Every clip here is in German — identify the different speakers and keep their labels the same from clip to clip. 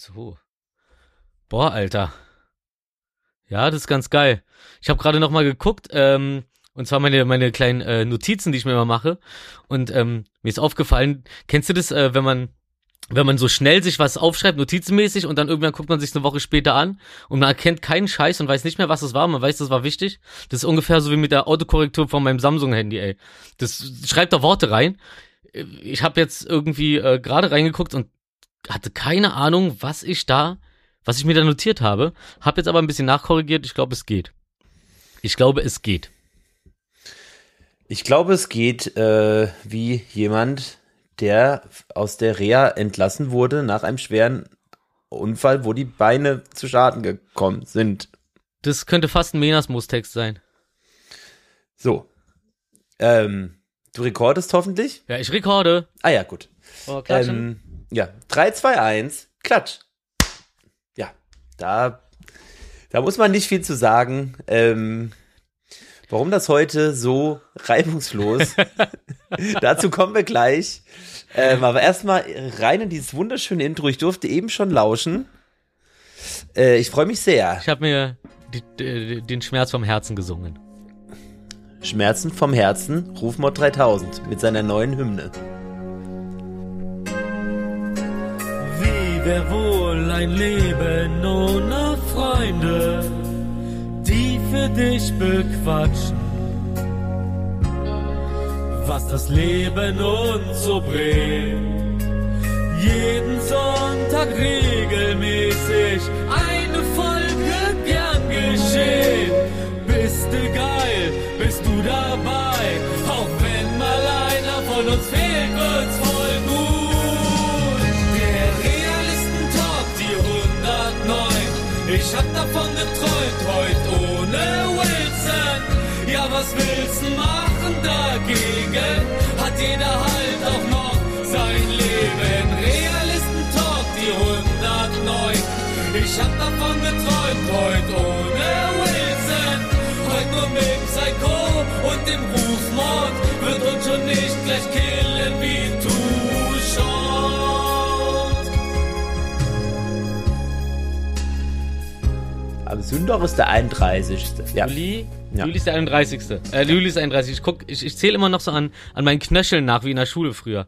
Speaker 1: So. Boah, Alter. Ja, das ist ganz geil. Ich habe gerade noch mal geguckt, ähm, und zwar meine meine kleinen äh, Notizen, die ich mir immer mache. Und ähm, mir ist aufgefallen, kennst du das, äh, wenn man wenn man so schnell sich was aufschreibt, notizenmäßig, und dann irgendwann guckt man sich eine Woche später an und man erkennt keinen Scheiß und weiß nicht mehr, was es war, man weiß, das war wichtig. Das ist ungefähr so wie mit der Autokorrektur von meinem Samsung-Handy, ey. Das schreibt da Worte rein. Ich habe jetzt irgendwie äh, gerade reingeguckt und hatte keine Ahnung, was ich da, was ich mir da notiert habe. Hab jetzt aber ein bisschen nachkorrigiert. Ich glaube, es geht. Ich glaube, es geht.
Speaker 2: Ich glaube, es geht äh, wie jemand, der aus der Reha entlassen wurde nach einem schweren Unfall, wo die Beine zu Schaden gekommen sind.
Speaker 1: Das könnte fast ein Menasmus-Text sein.
Speaker 2: So. Ähm, du rekordest hoffentlich?
Speaker 1: Ja, ich rekorde.
Speaker 2: Ah ja, gut.
Speaker 1: Oh.
Speaker 2: Ähm, ja, 3, 2, 1, klatsch. Ja, da, da muss man nicht viel zu sagen. Ähm, warum das heute so reibungslos, dazu kommen wir gleich. Ähm, aber erstmal rein in dieses wunderschöne Intro. Ich durfte eben schon lauschen. Äh, ich freue mich sehr.
Speaker 1: Ich habe mir die, die, den Schmerz vom Herzen gesungen.
Speaker 2: Schmerzen vom Herzen, Rufmord 3000 mit seiner neuen Hymne.
Speaker 3: Wär wohl ein Leben ohne Freunde, die für dich bequatschen, was das Leben uns so bringt. Jeden Sonntag regelmäßig eine Folge gern geschehen. Bist du geil, bist du dabei, auch wenn mal einer von uns fehlt, wird's voll Ich hab davon geträumt, heute ohne Wilson. Ja, was willst du machen dagegen? Hat jeder halt auch noch sein Leben. Realisten-Talk, die 109. Ich hab davon geträumt, heute ohne Wilson. Heute nur mit Psycho und dem Rufmord. Wird uns schon nicht gleich killen wie Too
Speaker 2: Sündach ist der 31. Ja.
Speaker 1: Juli,
Speaker 2: Ja.
Speaker 1: Juli ist der 31. Äh, Juli ist der 31. Ich guck, ich, ich zähle immer noch so an, an meinen Knöcheln nach, wie in der Schule früher.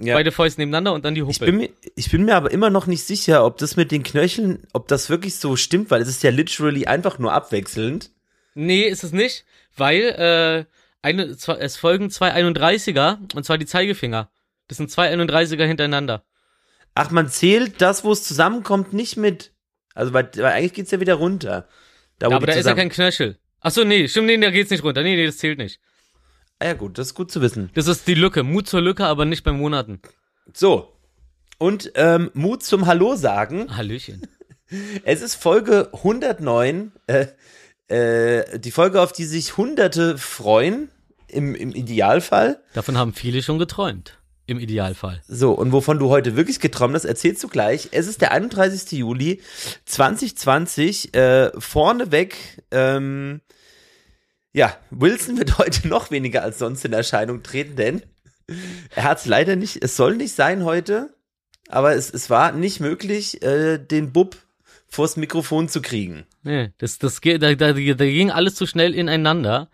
Speaker 2: Ja.
Speaker 1: Beide Fäuste nebeneinander und dann die
Speaker 2: Ich
Speaker 1: Huppe.
Speaker 2: bin, mir, ich bin mir aber immer noch nicht sicher, ob das mit den Knöcheln, ob das wirklich so stimmt, weil es ist ja literally einfach nur abwechselnd.
Speaker 1: Nee, ist es nicht, weil äh, eine, zwei, es folgen zwei 31er und zwar die Zeigefinger. Das sind zwei 31er hintereinander.
Speaker 2: Ach, man zählt das, wo es zusammenkommt, nicht mit. Also, weil, weil eigentlich geht's ja wieder runter. Da,
Speaker 1: Ja, aber da ist ja
Speaker 2: zusammen-
Speaker 1: kein Knöchel. Ach so, nee, stimmt, nee, da geht's nicht runter. Nee, nee, das zählt nicht.
Speaker 2: Ah ja, gut, das ist gut zu wissen.
Speaker 1: Das ist die Lücke. Mut zur Lücke, aber nicht bei Monaten.
Speaker 2: So. Und ähm, Mut zum Hallo sagen.
Speaker 1: Hallöchen.
Speaker 2: Es ist Folge 109. Äh, äh, die Folge, auf die sich Hunderte freuen. Im, Im Idealfall.
Speaker 1: Davon haben viele schon geträumt. Im Idealfall.
Speaker 2: So, und wovon du heute wirklich geträumt hast, erzählst du gleich. Es ist der 31. Juli 2020. Äh, vorneweg, ähm, ja, Wilson wird heute noch weniger als sonst in Erscheinung treten, denn er hat es leider nicht, es soll nicht sein heute, aber es, es war nicht möglich, äh, den Bub vors Mikrofon zu kriegen.
Speaker 1: Nee, das, das, geht- da, da, da ging alles zu schnell ineinander.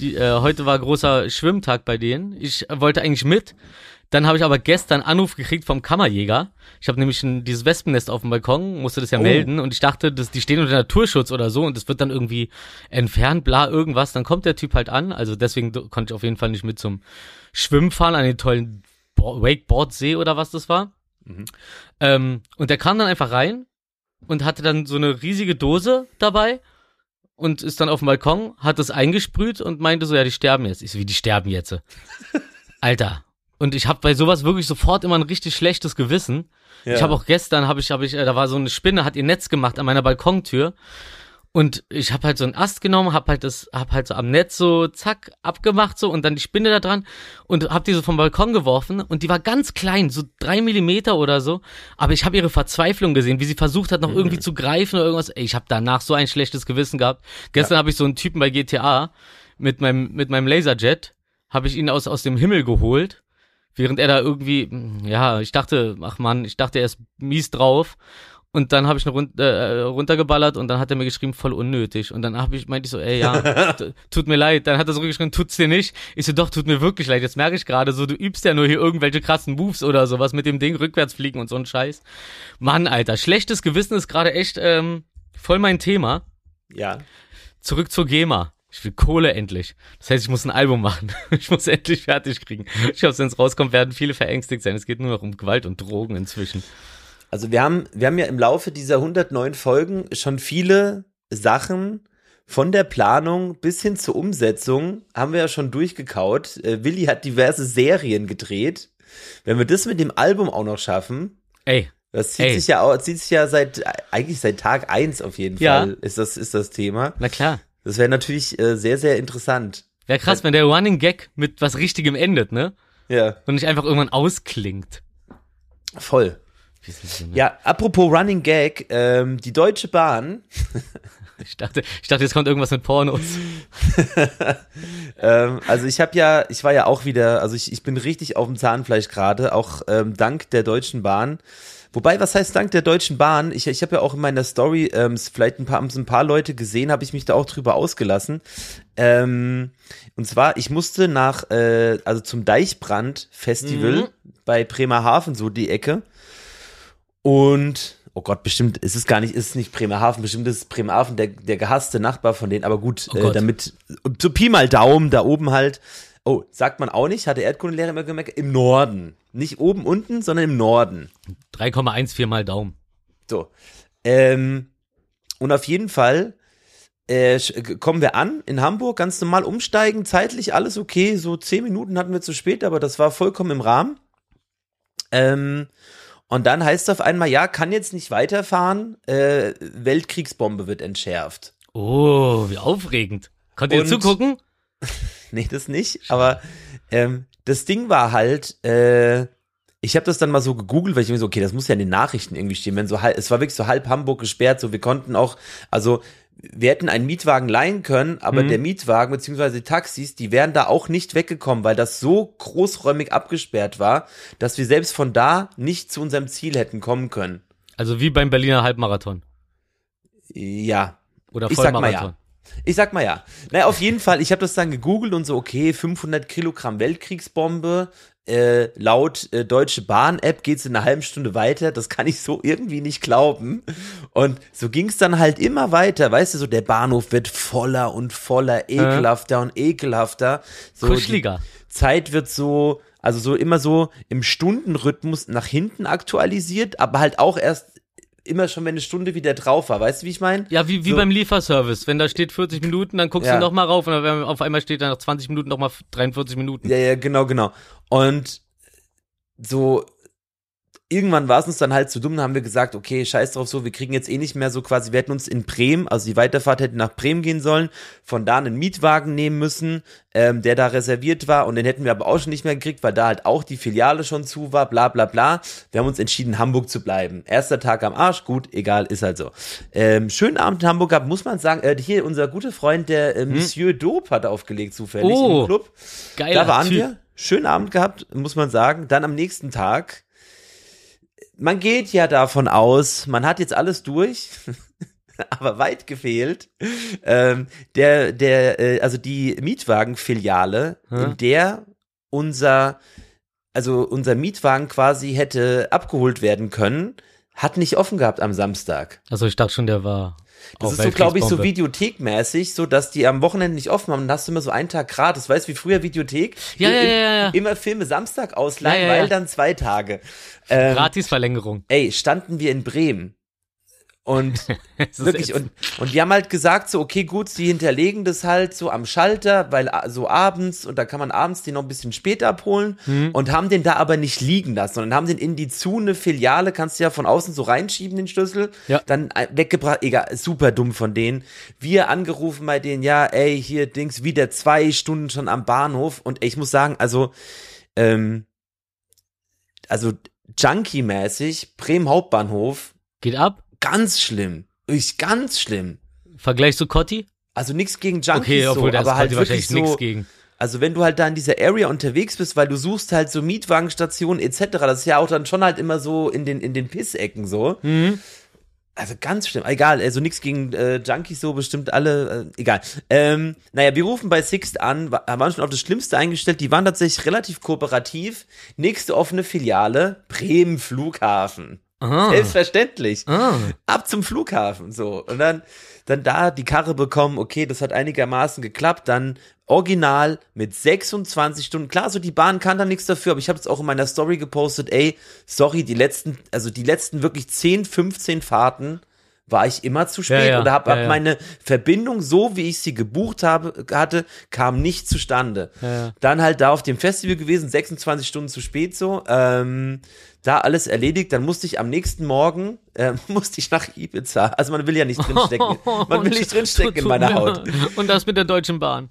Speaker 1: Die, äh, heute war großer Schwimmtag bei denen. Ich wollte eigentlich mit. Dann habe ich aber gestern Anruf gekriegt vom Kammerjäger. Ich habe nämlich ein, dieses Wespennest auf dem Balkon, musste das ja
Speaker 2: Oh.
Speaker 1: melden und ich dachte, dass die stehen unter Naturschutz oder so und das wird dann irgendwie entfernt, bla irgendwas. Dann kommt der Typ halt an. Also deswegen konnte ich auf jeden Fall nicht mit zum Schwimmen fahren an den tollen Bo Wakeboardsee oder was das war. Ähm, und der kam dann einfach rein und hatte dann so eine riesige Dose dabei und ist dann auf dem Balkon, hat das eingesprüht und meinte so, ja, die sterben jetzt. Ich so, wie die sterben jetzt? Alter. Und ich habe bei sowas wirklich sofort immer ein richtig schlechtes Gewissen.
Speaker 2: Ja.
Speaker 1: Ich habe auch gestern, habe ich, habe ich, äh, da war so eine Spinne, hat ihr Netz gemacht an meiner Balkontür. Und ich habe halt so einen Ast genommen, hab halt das, hab halt so am Netz so zack abgemacht so und dann die Spinne da dran und hab die so vom Balkon geworfen und die war ganz klein, so drei Millimeter oder so. Aber ich habe ihre Verzweiflung gesehen, wie sie versucht hat, noch irgendwie zu greifen oder irgendwas. Ey, ich habe danach so ein schlechtes Gewissen gehabt. Gestern habe ich so einen Typen bei GTA mit meinem mit meinem Laserjet, habe ich ihn aus aus dem Himmel geholt. während er da irgendwie, ja, ich dachte, ach man, ich dachte, er ist mies drauf. Und dann habe ich ihn run äh, runtergeballert und dann hat er mir geschrieben, voll unnötig. Und dann habe ich, meinte ich so, ey, ja, tut mir leid. Dann hat er so geschrieben, tut's dir nicht. Ich so, doch, tut mir wirklich leid. Jetzt merke ich gerade so, du übst ja nur hier irgendwelche krassen Moves oder sowas mit dem Ding, rückwärts fliegen und so ein Scheiß. Mann, Alter, schlechtes Gewissen ist gerade echt ähm, voll mein Thema.
Speaker 2: Ja.
Speaker 1: Zurück zur GEMA. Ich will Kohle endlich. Das heißt, ich muss ein Album machen. Ich muss endlich fertig kriegen. Ich glaube, wenn es rauskommt, werden viele verängstigt sein. Es geht nur noch um Gewalt und Drogen inzwischen.
Speaker 2: Also wir haben, wir haben ja im Laufe dieser 109 Folgen schon viele Sachen von der Planung bis hin zur Umsetzung haben wir ja schon durchgekaut. Äh, Willi hat diverse Serien gedreht. Wenn wir das mit dem Album auch noch schaffen,
Speaker 1: Ey,
Speaker 2: das zieht
Speaker 1: Ey.
Speaker 2: sich ja auch, zieht sich ja seit eigentlich seit Tag eins auf jeden
Speaker 1: Ja.
Speaker 2: Fall ist das ist das Thema.
Speaker 1: na klar.
Speaker 2: Das wäre natürlich äh, sehr sehr interessant.
Speaker 1: Wäre krass, wenn der Running Gag mit was Richtigem endet, ne?
Speaker 2: Ja,
Speaker 1: Und nicht einfach irgendwann ausklingt.
Speaker 2: voll.
Speaker 1: Ne?
Speaker 2: Ja, apropos Running Gag, ähm, die Deutsche Bahn
Speaker 1: Ich dachte, ich dachte, jetzt kommt irgendwas mit Pornos.
Speaker 2: ähm, also ich habe ja, ich war ja auch wieder, also ich, ich bin richtig auf dem Zahnfleisch gerade, auch ähm, dank der Deutschen Bahn. Wobei, was heißt dank der Deutschen Bahn? Ich, ich habe ja auch in meiner Story, ähm, vielleicht ein paar, haben es ein paar Leute gesehen, habe ich mich da auch drüber ausgelassen. Ähm, und zwar, ich musste nach, äh, also zum Deichbrand-Festival
Speaker 1: Mhm.
Speaker 2: bei Bremerhaven, so die Ecke. Und, oh Gott, bestimmt, ist es gar nicht, ist es nicht Bremerhaven, bestimmt ist es Bremerhaven der, der gehasste Nachbar von denen, aber gut,
Speaker 1: Oh
Speaker 2: äh, damit, so Pi mal Daumen, da oben halt, oh, sagt man auch nicht, hat der Erdkundelehrer immer gemerkt, im Norden. Nicht oben, unten, sondern im Norden.
Speaker 1: 3,14 mal Daumen.
Speaker 2: So. Ähm, und auf jeden Fall äh, kommen wir an in Hamburg, ganz normal umsteigen, zeitlich alles okay. So zehn Minuten hatten wir zu spät, aber das war vollkommen im Rahmen. Ähm, und dann heißt es auf einmal, ja, kann jetzt nicht weiterfahren, äh, Weltkriegsbombe wird entschärft.
Speaker 1: Oh, wie aufregend. Konnt ihr
Speaker 2: Und-
Speaker 1: zugucken?
Speaker 2: Nee, das nicht. Aber ähm, das Ding war halt, äh, ich habe das dann mal so gegoogelt, weil ich mir so, okay, das muss ja in den Nachrichten irgendwie stehen. Wenn so halb, es war wirklich so halb Hamburg gesperrt, so wir konnten auch, also wir hätten einen Mietwagen leihen können, aber
Speaker 1: Mhm.
Speaker 2: der Mietwagen beziehungsweise die Taxis, die wären da auch nicht weggekommen, weil das so großräumig abgesperrt war, dass wir selbst von da nicht zu unserem Ziel hätten kommen können.
Speaker 1: Also wie beim Berliner Halbmarathon.
Speaker 2: Ja,
Speaker 1: Oder
Speaker 2: Ich sag mal
Speaker 1: Vollmarathon.
Speaker 2: ja. Ich sag mal ja. Naja, auf jeden Fall, ich habe das dann gegoogelt und so, okay, 500 Kilogramm Weltkriegsbombe, äh, laut äh, Deutsche Bahn-App geht's in einer halben Stunde weiter. Das kann ich so irgendwie nicht glauben. Und so ging's dann halt immer weiter. Weißt du, so der Bahnhof wird voller und voller, ekelhafter und ekelhafter. So,
Speaker 1: Kuscheliger.
Speaker 2: Zeit wird so, also so immer so im Stundenrhythmus nach hinten aktualisiert, aber halt auch erst immer schon, wenn eine Stunde wieder drauf war. Weißt du, wie ich meine?
Speaker 1: Ja, wie, wie
Speaker 2: So.
Speaker 1: beim Lieferservice. Wenn da steht 40 Minuten, dann guckst
Speaker 2: Ja.
Speaker 1: du noch mal rauf und dann auf einmal steht da nach 20 Minuten noch mal 43 Minuten.
Speaker 2: Ja, ja, genau, genau. Und so irgendwann war es uns dann halt zu dumm, dann haben wir gesagt, okay, scheiß drauf so, wir kriegen jetzt eh nicht mehr so quasi, wir hätten uns in Bremen, also die Weiterfahrt hätte nach Bremen gehen sollen, von da einen Mietwagen nehmen müssen, ähm, der da reserviert war und den hätten wir aber auch schon nicht mehr gekriegt, weil da halt auch die Filiale schon zu war, bla bla bla. Wir haben uns entschieden, Hamburg zu bleiben. Erster Tag am Arsch, gut, egal, ist halt so. Ähm, schönen Abend in Hamburg gehabt, muss man sagen, äh, hier unser guter Freund, der äh, Monsieur Dope hat aufgelegt zufällig
Speaker 1: Oh,
Speaker 2: im Club.
Speaker 1: Geiler
Speaker 2: Da waren
Speaker 1: typ.
Speaker 2: wir. Schönen Abend gehabt, muss man sagen. Dann am nächsten Tag. Man geht ja davon aus, man hat jetzt alles durch, aber weit gefehlt. Ähm, der, der, äh, also die Mietwagenfiliale,
Speaker 1: Hä?
Speaker 2: in der unser, also unser Mietwagen quasi hätte abgeholt werden können, hat nicht offen gehabt am Samstag.
Speaker 1: Also ich dachte schon, der war.
Speaker 2: Das ist so, glaube ich, so videothekmäßig, so dass die am Wochenende nicht offen haben. Dann hast du immer so einen Tag gratis. Weißt du, wie früher Videothek?
Speaker 1: Ja, ja, ja, ja.
Speaker 2: Immer Filme Samstag ausleihen, weil dann zwei Tage. Ähm,
Speaker 1: Gratisverlängerung.
Speaker 2: ey, standen wir in Bremen. Und wirklich, und, und die haben halt gesagt, so, okay, gut, sie hinterlegen das halt so am Schalter, weil a- so abends, und da kann man abends den noch ein bisschen später abholen,
Speaker 1: Mhm.
Speaker 2: und haben den da aber nicht liegen lassen, sondern haben den in die Zune Filiale, kannst du ja von außen so reinschieben, den Schlüssel,
Speaker 1: Ja.
Speaker 2: dann äh, weggebracht, egal, super dumm von denen. Wir angerufen bei denen, ja, ey, hier, Dings, wieder zwei Stunden schon am Bahnhof, und ich muss sagen, also, ähm, also, Junkie-mäßig, Bremen Hauptbahnhof,
Speaker 1: Geht ab.
Speaker 2: Ganz schlimm. Ich ganz schlimm.
Speaker 1: Vergleich zu Cotti?
Speaker 2: Also nichts gegen Junkies
Speaker 1: Okay, obwohl
Speaker 2: so,
Speaker 1: da
Speaker 2: aber halt
Speaker 1: Cotti
Speaker 2: wirklich so,
Speaker 1: nichts gegen.
Speaker 2: also wenn du halt da in dieser Area unterwegs bist, weil du suchst halt so Mietwagenstationen etc., das ist ja auch dann schon halt immer so in den, in den Pissecken so.
Speaker 1: Mhm.
Speaker 2: Also ganz schlimm, egal, also nichts gegen äh, Junkies so, bestimmt alle, äh, egal. Ähm, naja, wir rufen bei Sixt an, wa- waren schon auf das Schlimmste eingestellt, die waren tatsächlich relativ kooperativ. Nächste offene Filiale, Bremen Flughafen.
Speaker 1: Ah.
Speaker 2: Selbstverständlich.
Speaker 1: Ah.
Speaker 2: Ab zum Flughafen, so. Und dann, dann da die Karre bekommen, okay, das hat einigermaßen geklappt, dann original mit 26 Stunden. Klar, so die Bahn kann da nichts dafür, aber ich habe es auch in meiner Story gepostet, ey, sorry, die letzten, also die letzten wirklich 10, 15 Fahrten war ich immer zu spät
Speaker 1: Ja, ja,
Speaker 2: oder habe hab
Speaker 1: ja.
Speaker 2: meine Verbindung, so wie ich sie gebucht habe, hatte, kam nicht zustande. Dann halt da auf dem Festival gewesen, 26 Stunden zu spät so. Ähm, da alles erledigt, dann musste ich am nächsten Morgen, äh, musste ich nach Ibiza. Also man will ja nicht drinstecken. Man will nicht drinstecken in meiner Haut.
Speaker 1: Und das mit der Deutschen Bahn.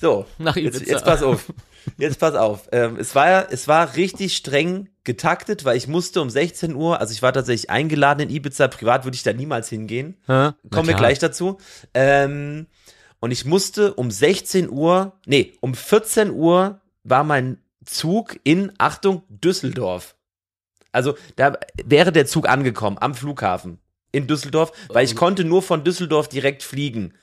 Speaker 2: So,
Speaker 1: Nach
Speaker 2: jetzt,
Speaker 1: Ibiza.
Speaker 2: jetzt pass auf. Jetzt pass auf. Ähm, es war ja, es war richtig streng getaktet, weil ich musste um 16 Uhr, also ich war tatsächlich eingeladen in Ibiza, privat würde ich da niemals hingehen.
Speaker 1: Na
Speaker 2: Kommen wir gleich dazu. Ähm, und ich musste um 16 Uhr, nee, um 14 Uhr war mein Zug in, Achtung, Düsseldorf. Also da wäre der Zug angekommen am Flughafen in Düsseldorf, weil
Speaker 1: Oh.
Speaker 2: ich konnte nur von Düsseldorf direkt fliegen.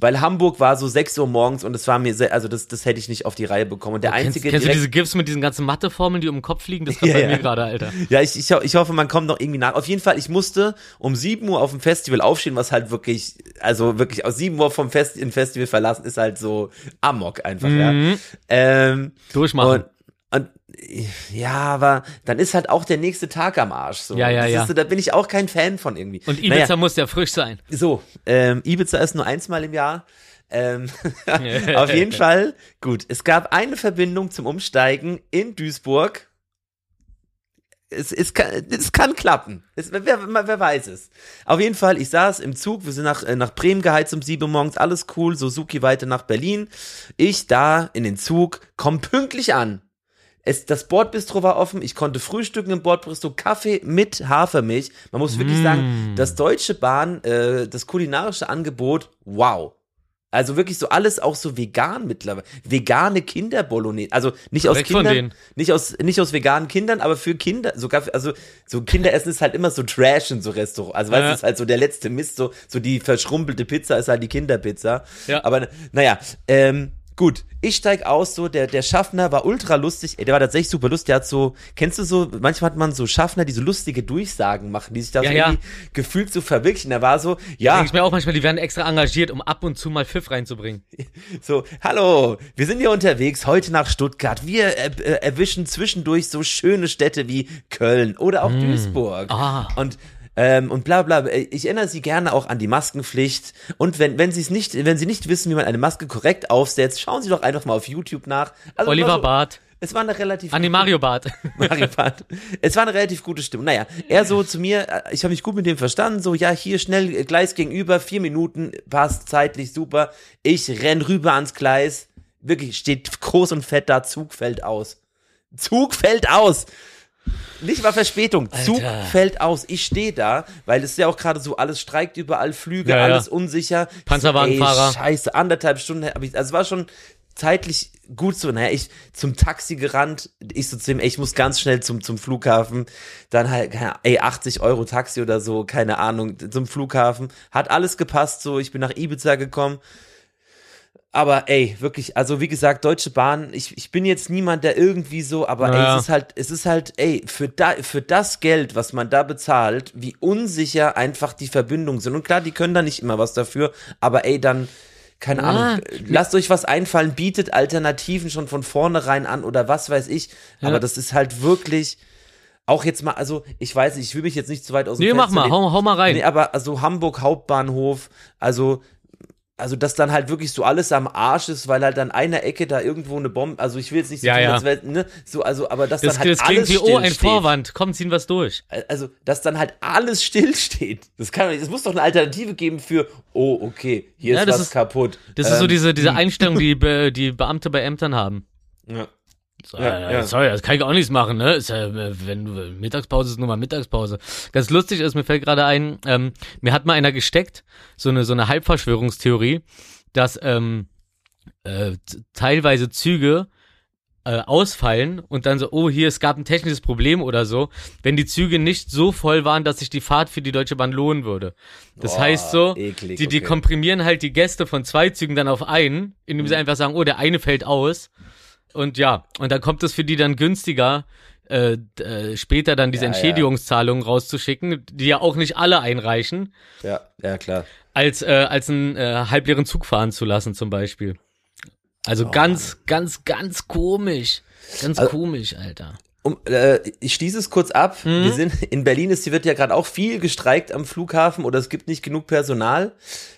Speaker 2: Weil Hamburg war so 6 Uhr morgens und es war mir sehr, also das, das hätte ich nicht auf die Reihe bekommen. Und der
Speaker 1: Kennst,
Speaker 2: einzige
Speaker 1: kennst du diese GIFs mit diesen ganzen Matheformeln, die um den Kopf fliegen? Das kommt
Speaker 2: Ja,
Speaker 1: bei
Speaker 2: ja.
Speaker 1: mir gerade, Alter.
Speaker 2: Ja, ich, ich, ich hoffe, man kommt noch irgendwie nach. Auf jeden Fall, ich musste um 7 Uhr auf dem Festival aufstehen, was halt wirklich, also wirklich aus 7 Uhr vom Fest, im Festival verlassen, ist halt so Amok einfach, ja.
Speaker 1: Mhm.
Speaker 2: Ähm,
Speaker 1: Durchmachen.
Speaker 2: und ja, aber dann ist halt auch der nächste Tag am Arsch. So.
Speaker 1: Ja, ja, ja.
Speaker 2: So, da bin ich auch kein Fan von irgendwie.
Speaker 1: Und Ibiza
Speaker 2: Naja,
Speaker 1: muss ja frisch sein.
Speaker 2: so, ähm, Ibiza ist nur einsmal im Jahr. Ähm, auf jeden Fall, gut. Es gab eine Verbindung zum Umsteigen in Duisburg. Es, es, kann, es kann klappen. Es, wer, wer, weiß es. Auf jeden Fall, ich saß im Zug, wir sind nach, äh, nach Bremen geheizt um 7 Uhr morgens, alles cool, Suzuki weiter nach Berlin. Ich da in den Zug, komm pünktlich an. Es, das Bordbistro war offen, ich konnte frühstücken im Bordbistro, Kaffee mit Hafermilch. Man muss wirklich sagen, das Deutsche Bahn, äh, das kulinarische Angebot, wow. Also wirklich so alles auch so vegan mittlerweile. Vegane Kinderbolognese. Also nicht aus Kindern, nicht aus, nicht aus veganen Kindern, aber für Kinder, sogar, für, also so Kinderessen ist halt immer so Trash in so Restaurants. Also weißt du,
Speaker 1: Ja.
Speaker 2: ist halt so der letzte Mist, so, so die verschrumpelte Pizza ist halt die Kinderpizza.
Speaker 1: Ja.
Speaker 2: Aber naja, ähm, gut, ich steig aus, so, der, der Schaffner war ultra lustig, ey, der war tatsächlich super lustig, der hat so, kennst du so, manchmal hat man so Schaffner, die so lustige Durchsagen machen, die sich da
Speaker 1: Ja,
Speaker 2: so
Speaker 1: ja.
Speaker 2: irgendwie gefühlt so verwirklichen. Der war so, ja,
Speaker 1: Denke ich mir auch manchmal, die werden extra engagiert, um ab und zu mal Pfiff reinzubringen.
Speaker 2: So, hallo, wir sind hier unterwegs, heute nach Stuttgart. Wir äh, erwischen zwischendurch so schöne Städte wie Köln oder auch Duisburg.
Speaker 1: Ah.
Speaker 2: Und ähm, und bla bla. Ich erinnere Sie gerne auch an die Maskenpflicht. Und wenn, wenn Sie es nicht, wenn Sie nicht wissen, wie man eine Maske korrekt aufsetzt, schauen Sie doch einfach mal auf YouTube nach. Also,
Speaker 1: Oliver
Speaker 2: so,
Speaker 1: Barth.
Speaker 2: Es war eine relativ
Speaker 1: An die Mario Barth.
Speaker 2: Mario Barth. Es war eine relativ gute Stimmung. Naja, er so zu mir, äh, ich habe mich gut mit dem verstanden, so, ja, hier schnell, äh, Gleis gegenüber, vier Minuten, passt zeitlich super. Ich renn rüber ans Gleis. Wirklich, steht groß und fett da, Zug fällt aus. Zug fällt aus! Nicht mal Verspätung, Zug
Speaker 1: Alter.
Speaker 2: fällt aus. Ich stehe da, weil es ist ja auch gerade so, alles streikt überall, Flüge,
Speaker 1: Ja, ja.
Speaker 2: alles unsicher.
Speaker 1: Panzerwagenfahrer.
Speaker 2: Ey, scheiße, anderthalb Stunden, hab ich, also es war schon zeitlich gut so. Naja, ich zum Taxi gerannt, ich so zu ihm, ey, ich muss ganz schnell zum, zum Flughafen. Dann halt, keine Ahnung, ey, 80 Euro Taxi oder so, keine Ahnung, zum Flughafen. Hat alles gepasst, so, ich bin nach Ibiza gekommen. Aber ey, wirklich, also wie gesagt, Deutsche Bahn, ich, ich bin jetzt niemand, der irgendwie so, aber
Speaker 1: Naja.
Speaker 2: ey, es ist halt, es ist halt, ey, für, da, für das Geld, was man da bezahlt, wie unsicher einfach die Verbindungen sind. Und klar, die können da nicht immer was dafür, aber ey, dann, keine
Speaker 1: Ja.
Speaker 2: Ahnung, lasst euch was einfallen, bietet Alternativen schon von vornherein an oder was weiß ich. Aber das ist halt wirklich, auch jetzt mal, also ich weiß nicht, ich will mich jetzt nicht zu weit aus dem
Speaker 1: Nee, mach
Speaker 2: Fenster
Speaker 1: mal,
Speaker 2: lehnen.
Speaker 1: hau, hau mal rein.
Speaker 2: Nee, aber also Hamburg Hauptbahnhof, also also dass dann halt wirklich so alles am Arsch ist, weil halt an einer Ecke da irgendwo eine Bombe, also ich will jetzt nicht so
Speaker 1: Ja,
Speaker 2: tun,
Speaker 1: ja.
Speaker 2: als wär, ne, so also aber dass
Speaker 1: das
Speaker 2: dann halt
Speaker 1: das klingt
Speaker 2: alles
Speaker 1: wie, oh, ein. Vorwand. Komm, ziehen wir's durch.
Speaker 2: Also, dass dann halt alles stillsteht. Das kann doch nicht, es muss doch eine Alternative geben für oh, okay, hier
Speaker 1: Ja,
Speaker 2: ist
Speaker 1: das
Speaker 2: was
Speaker 1: ist-
Speaker 2: kaputt.
Speaker 1: Das ist so
Speaker 2: Ähm,
Speaker 1: diese, diese Einstellung, die Be die Beamte bei Ämtern haben.
Speaker 2: ja.
Speaker 1: So,
Speaker 2: Ja,
Speaker 1: äh,
Speaker 2: ja.
Speaker 1: Sorry, das kann ich auch nichts machen, ne? Ist ja, äh, wenn du Mittagspause ist nur mal Mittagspause. Ganz lustig ist, mir fällt gerade ein, ähm, mir hat mal einer gesteckt, so eine so eine Halbverschwörungstheorie, dass ähm, äh, teilweise Züge äh, ausfallen und dann so, oh, hier, es gab ein technisches Problem oder so, wenn die Züge nicht so voll waren, dass sich die Fahrt für die Deutsche Bahn lohnen würde. Das
Speaker 2: Boah,
Speaker 1: heißt so,
Speaker 2: eklig,
Speaker 1: die, die
Speaker 2: okay.
Speaker 1: komprimieren halt die Gäste von zwei Zügen dann auf einen, indem
Speaker 2: Mhm.
Speaker 1: sie einfach sagen, oh, der eine fällt aus. Und ja, und dann kommt es für die dann günstiger, äh, äh, später dann diese
Speaker 2: Ja, ja.
Speaker 1: Entschädigungszahlungen rauszuschicken, die ja auch nicht alle einreichen,
Speaker 2: Ja, ja, klar.
Speaker 1: als, äh, als einen äh, halbleeren Zug fahren zu lassen zum Beispiel. Also
Speaker 2: Oh,
Speaker 1: ganz, ganz, ganz komisch. Ganz
Speaker 2: Also-
Speaker 1: komisch, Alter.
Speaker 2: Um, äh, ich schließe es kurz ab.
Speaker 1: Mhm.
Speaker 2: Wir sind in Berlin ist, wird ja gerade auch viel gestreikt am Flughafen oder es gibt nicht genug Personal.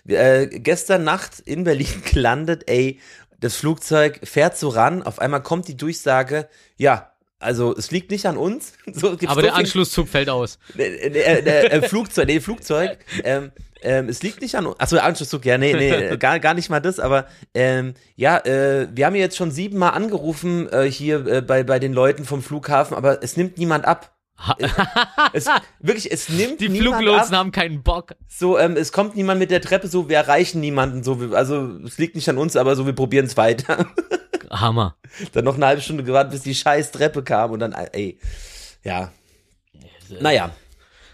Speaker 2: Äh, gestern Nacht in Berlin gelandet, ey, das Flugzeug fährt so ran, auf einmal kommt die Durchsage, ja, also es liegt nicht an uns. So, gibt's
Speaker 1: Aber der Anschlusszug fällt aus.
Speaker 2: äh, äh, äh, äh, Flugzeug, nee, Flugzeug. Ähm, ähm, es liegt nicht an uns. Achso, Anschlusszug, ja, nee, nee, gar, gar nicht mal das, aber ähm, ja, äh, wir haben jetzt schon siebenmal angerufen äh, hier äh, bei, bei den Leuten vom Flughafen, aber es nimmt niemand ab. Es, wirklich, es nimmt
Speaker 1: die Fluglotsen
Speaker 2: ab.
Speaker 1: haben keinen Bock.
Speaker 2: So, ähm, es kommt niemand mit der Treppe, so, wir erreichen niemanden, so, also es liegt nicht an uns, aber so, wir probieren es weiter.
Speaker 1: Hammer.
Speaker 2: Dann noch eine halbe Stunde gewartet, bis die scheiß Treppe kam und dann, ey, ja. Naja,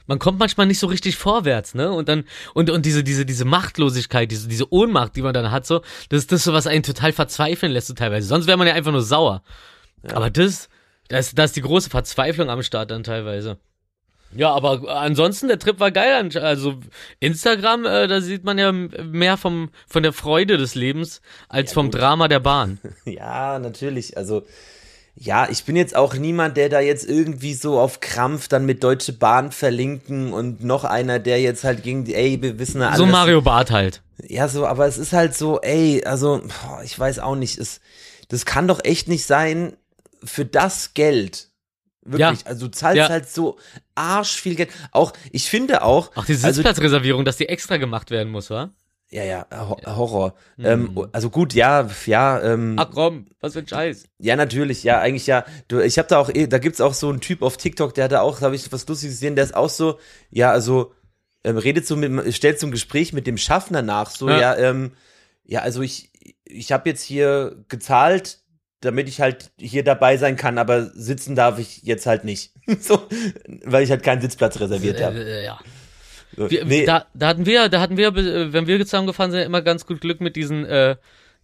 Speaker 1: Man kommt manchmal nicht so richtig vorwärts, ne? Und dann, und, und diese, diese, diese Machtlosigkeit, diese, diese Ohnmacht, die man dann hat, so, das ist das so, was einen total verzweifeln lässt, so teilweise. Sonst wäre man ja einfach nur sauer. Aber das, das, das ist die große Verzweiflung am Start dann teilweise. Ja, aber ansonsten, der Trip war geil. Also Instagram, äh, da sieht man ja mehr vom, von der Freude des Lebens als vom Drama der Bahn.
Speaker 2: Ja, natürlich. Also, ja, ich bin jetzt auch niemand, der da jetzt irgendwie so auf Krampf dann mit Deutsche Bahn verlinken und noch einer, der jetzt halt gegen die, ey, wir wissen ja alles.
Speaker 1: So Mario Barth halt.
Speaker 2: Ja, so, aber es ist halt so, ey, also, ich weiß auch nicht, es, das kann doch echt nicht sein, für das Geld. Wirklich,
Speaker 1: Ja.
Speaker 2: also du zahlst
Speaker 1: Ja.
Speaker 2: halt so arsch viel Geld. Auch, ich finde auch,
Speaker 1: Auch die
Speaker 2: also
Speaker 1: Sitzplatzreservierung, dass die extra gemacht werden muss, wa?
Speaker 2: ja, ja, Ho Horror. Ähm, also gut, ja, ja, ähm,
Speaker 1: Ach komm, was für ein Scheiß.
Speaker 2: Ja, natürlich, ja, eigentlich ja. Du, ich habe da auch, eh- da gibt's auch so einen Typ auf TikTok, der hat da auch, habe ich was Lustiges gesehen, der ist auch so, ja, also ähm, redet so mit, stellt so ein Gespräch mit dem Schaffner nach, so,
Speaker 1: Ja.
Speaker 2: ja, ähm, ja, also ich, ich habe jetzt hier gezahlt, damit ich halt hier dabei sein kann, aber sitzen darf ich jetzt halt nicht, so, weil ich halt keinen Sitzplatz reserviert habe.
Speaker 1: Äh, ja.
Speaker 2: So,
Speaker 1: Wir,
Speaker 2: nee,
Speaker 1: da, da hatten wir, da hatten wir, äh, wenn wir zusammengefahren sind, immer ganz gut Glück mit diesen äh,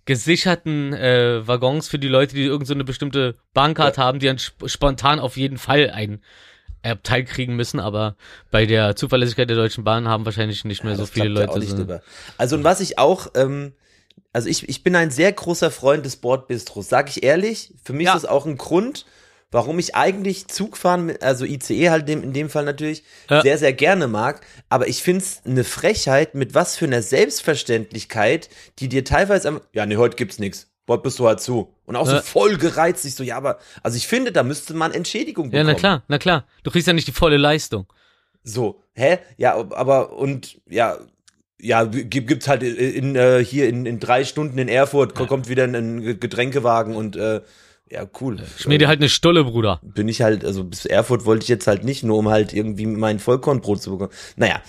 Speaker 1: gesicherten äh, Waggons für die Leute, die irgendeine so eine bestimmte Bahncard haben, die dann sp spontan auf jeden Fall ein Abteil kriegen müssen, aber bei der Zuverlässigkeit der Deutschen Bahn haben wahrscheinlich nicht mehr so
Speaker 2: das
Speaker 1: viele
Speaker 2: ja
Speaker 1: Leute.
Speaker 2: nicht
Speaker 1: so.
Speaker 2: Also und was ich auch, ähm, also ich, ich bin ein sehr großer Freund des Bordbistros, sag ich ehrlich. Für mich
Speaker 1: Ja.
Speaker 2: ist das auch ein Grund, warum ich eigentlich Zugfahren, also ICE halt dem, in dem Fall natürlich,
Speaker 1: Ja.
Speaker 2: sehr, sehr gerne mag. Aber ich find's eine Frechheit, mit was für einer Selbstverständlichkeit, die dir teilweise am, ja, nee, heute gibt's nix. Bordbistro hat zu. Und auch so
Speaker 1: Ja.
Speaker 2: voll gereizt. Ich so, ja, aber, also ich finde, da müsste man Entschädigung
Speaker 1: Ja,
Speaker 2: bekommen.
Speaker 1: na klar, na klar. Du kriegst ja nicht die volle Leistung.
Speaker 2: So, hä? Ja, aber und ja, ja, gibt gibt's halt in, äh, hier in, in drei Stunden in Erfurt ko- kommt wieder ein Ge- Getränkewagen und äh, ja, cool.
Speaker 1: Schmier dir halt eine Stulle, Bruder.
Speaker 2: Bin ich halt, also bis Erfurt wollte ich jetzt halt nicht, nur um halt irgendwie mein Vollkornbrot zu bekommen. Naja.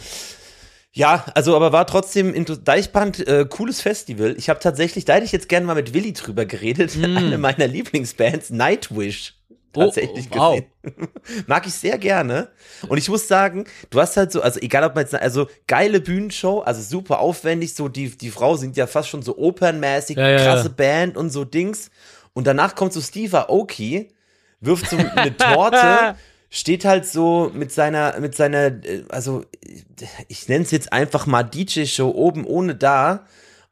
Speaker 2: Ja, also aber war trotzdem inter- Deichbrand, äh, cooles Festival. Ich habe tatsächlich, da hätte ich jetzt gerne mal mit Willi drüber geredet, eine meiner Lieblingsbands, Nightwish. Tatsächlich
Speaker 1: Oh, wow.
Speaker 2: gesehen. Mag ich sehr gerne. Und ich muss sagen, du hast halt so, also egal ob man jetzt, also geile Bühnenshow, also super aufwendig, so die, die Frau singt ja fast schon so opernmäßig,
Speaker 1: Ja, ja,
Speaker 2: krasse
Speaker 1: ja.
Speaker 2: Band und so Dings. Und danach kommt so Steve Aoki, wirft so eine Torte, steht halt so mit seiner, mit seiner, äh, also ich nenne es jetzt einfach mal DJ-Show oben ohne da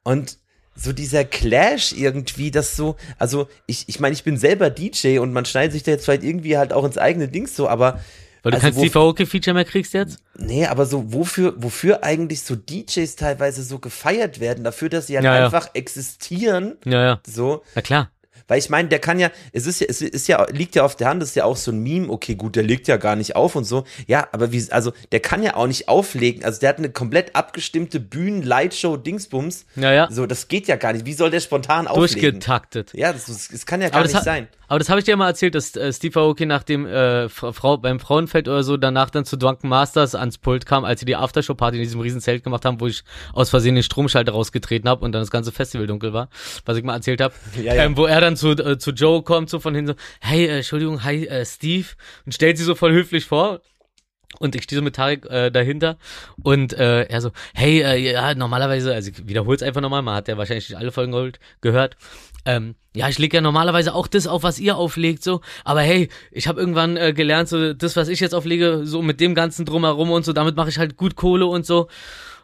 Speaker 2: und so dieser Clash irgendwie, das so, also ich, ich meine, ich bin selber DJ und man schneidet sich da jetzt vielleicht irgendwie halt auch ins eigene Ding so, aber
Speaker 1: Weil du
Speaker 2: Also
Speaker 1: kein Steve Aoki-Feature mehr kriegst jetzt?
Speaker 2: Nee, aber so, wofür, wofür eigentlich so DJs teilweise so gefeiert werden, dafür, dass sie halt
Speaker 1: Ja, ja.
Speaker 2: einfach existieren,
Speaker 1: Ja, ja.
Speaker 2: so,
Speaker 1: Na klar.
Speaker 2: Weil ich meine, der kann ja, es ist ja, es ist ja, liegt ja auf der Hand, das ist ja auch so ein Meme, okay, gut, der legt ja gar nicht auf und so. Ja, aber wie, also der kann ja auch nicht auflegen. Also der hat eine komplett abgestimmte Bühnen-Lightshow-Dingsbums.
Speaker 1: Ja, ja.
Speaker 2: So, das geht ja gar nicht. Wie soll der spontan auflegen?
Speaker 1: Durchgetaktet.
Speaker 2: Ja, das, das, das kann ja gar
Speaker 1: Aber
Speaker 2: nicht
Speaker 1: hat,
Speaker 2: sein.
Speaker 1: Aber das habe ich dir mal erzählt, dass äh, Steve Aoki nach dem äh, Frau beim Frauenfeld oder so danach dann zu Drunken Masters ans Pult kam, als sie die Aftershow-Party in diesem riesen Zelt gemacht haben, wo ich aus Versehen den Stromschalter rausgetreten habe und dann das ganze Festival dunkel war, was ich mal erzählt habe.
Speaker 2: Ja, ja.
Speaker 1: Ähm, wo er dann zu, äh, zu Joe kommt, so von hinten so, hey, äh, Entschuldigung, hi, äh, Steve, und stellt sie so voll höflich vor. Und ich stehe so mit Tarek äh, dahinter und äh, er so, hey, äh, ja, normalerweise, also ich wiederhole es einfach nochmal, man hat ja wahrscheinlich nicht alle Folgen geholt, gehört. Ähm, ja, ich lege ja normalerweise auch das auf, was ihr auflegt, so. Aber hey, ich habe irgendwann äh, gelernt, so das, was ich jetzt auflege, so mit dem ganzen drumherum und so, damit mache ich halt gut Kohle und so.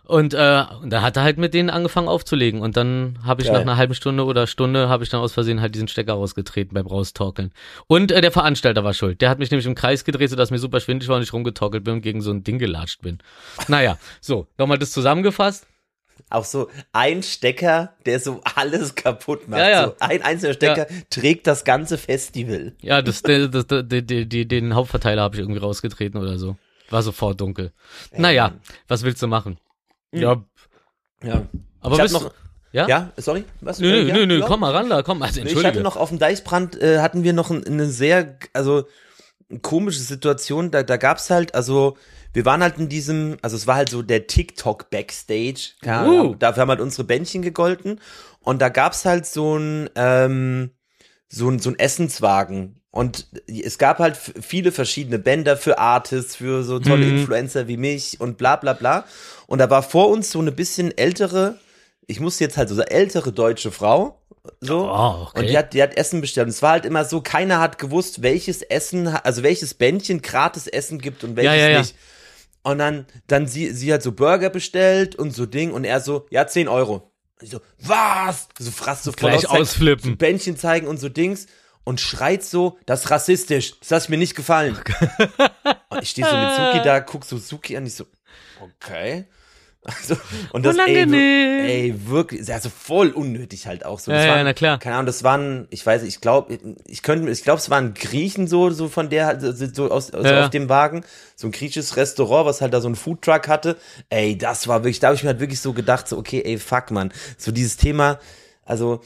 Speaker 1: Und, äh, und da hat er halt mit denen angefangen aufzulegen. Und dann habe ich
Speaker 2: Geil.
Speaker 1: nach einer halben Stunde oder Stunde habe ich dann aus Versehen halt diesen Stecker rausgetreten beim Raustorkeln. Und äh, der Veranstalter war schuld. Der hat mich nämlich im Kreis gedreht, sodass mir super schwindelig war und ich rumgetorkelt bin und gegen so ein Ding gelatscht bin. Naja, so, nochmal das zusammengefasst.
Speaker 2: Auch so ein Stecker, der so alles kaputt macht.
Speaker 1: Ja, ja.
Speaker 2: So ein einzelner Stecker trägt das ganze Festival.
Speaker 1: Ja, das, das, das, das, die, die, den Hauptverteiler habe ich irgendwie rausgetreten oder so. War sofort dunkel. Naja, was willst du machen? Ja,
Speaker 2: Ja.
Speaker 1: aber
Speaker 2: ich
Speaker 1: bist
Speaker 2: noch,
Speaker 1: ja?
Speaker 2: ja, sorry? Was?
Speaker 1: Nö, nö,
Speaker 2: ja,
Speaker 1: nö, nö,
Speaker 2: ja.
Speaker 1: komm mal ran da, komm. Also,
Speaker 2: Ich hatte
Speaker 1: entschuldige.
Speaker 2: noch auf dem Deichbrand, äh, hatten wir noch ein, eine sehr, also komische Situation. Da, da gab's halt, also wir waren halt in diesem, also es war halt so der TikTok Backstage. Ja,
Speaker 1: Uh.
Speaker 2: Dafür haben halt unsere Bändchen gegolten. Und da gab's halt so ein, ähm, so ein, so ein Essenswagen. Und es gab halt viele verschiedene Bänder für Artists, für so tolle
Speaker 1: Mhm.
Speaker 2: Influencer wie mich und bla bla bla. Und da war vor uns so eine bisschen ältere, ich musste jetzt halt so eine ältere deutsche Frau, so.
Speaker 1: Oh, okay.
Speaker 2: Und die hat, die hat Essen bestellt. Und es war halt immer so, keiner hat gewusst, welches Essen, also welches Bändchen gratis Essen gibt und welches
Speaker 1: Ja, ja, ja.
Speaker 2: nicht. Und dann, dann sie, sie hat so Burger bestellt und so Ding und er so, ja, 10 Euro. Und ich so, was? So fraß so voll
Speaker 1: Gleich ausflippen.
Speaker 2: So Bändchen zeigen und so Dings und schreit so, das ist rassistisch, das hat mir nicht gefallen. und ich stehe so mit Suki da, guck so Suki an, ich so, okay. Also, und das, ey,
Speaker 1: Unangenehm.
Speaker 2: wir- ey, wirklich, also voll unnötig halt auch so. Das
Speaker 1: Ja, ja,
Speaker 2: waren,
Speaker 1: na klar.
Speaker 2: Keine Ahnung, das waren, ich weiß, ich glaube, ich könnte, ich glaube, es waren Griechen so, so von der, so, so aus, aus
Speaker 1: Ja.
Speaker 2: auf dem Wagen, so ein griechisches Restaurant, was halt da so ein Foodtruck hatte. Ey, das war wirklich, da habe ich mir halt wirklich so gedacht, so, okay, ey, fuck, man, so dieses Thema, also,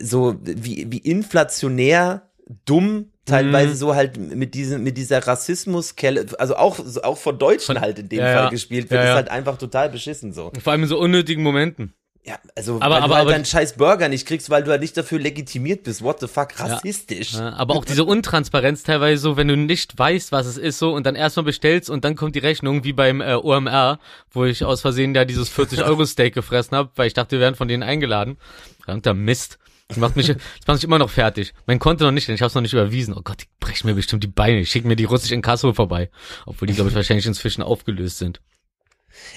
Speaker 2: so wie, wie inflationär dumm teilweise
Speaker 1: Mhm.
Speaker 2: so halt mit diesem mit dieser Rassismuskelle also auch auch von Deutschen halt in dem
Speaker 1: ja,
Speaker 2: Fall
Speaker 1: ja.
Speaker 2: gespielt wird
Speaker 1: Ja,
Speaker 2: ist halt einfach total beschissen so
Speaker 1: Vor allem in so unnötigen Momenten.
Speaker 2: ja also
Speaker 1: Aber-
Speaker 2: weil
Speaker 1: aber-
Speaker 2: du halt
Speaker 1: aber-
Speaker 2: deinen scheiß Burger nicht kriegst weil du halt nicht dafür legitimiert bist what the fuck rassistisch
Speaker 1: Ja, aber auch diese Untransparenz teilweise so, wenn du nicht weißt, was es ist so und dann erstmal bestellst und dann kommt die Rechnung wie beim äh, OMR, wo ich aus Versehen ja dieses 40-Euro-Steak gefressen habe, weil ich dachte, wir wären von denen eingeladen. Verdammter Mist. Das macht mich, das macht mich immer noch fertig. Mein Konto noch nicht, denn ich habe es noch nicht überwiesen. Oh Gott, die brechen mir bestimmt die Beine. Ich schicke mir die russisch in Kasso vorbei. Obwohl die, glaube ich, wahrscheinlich inzwischen aufgelöst sind.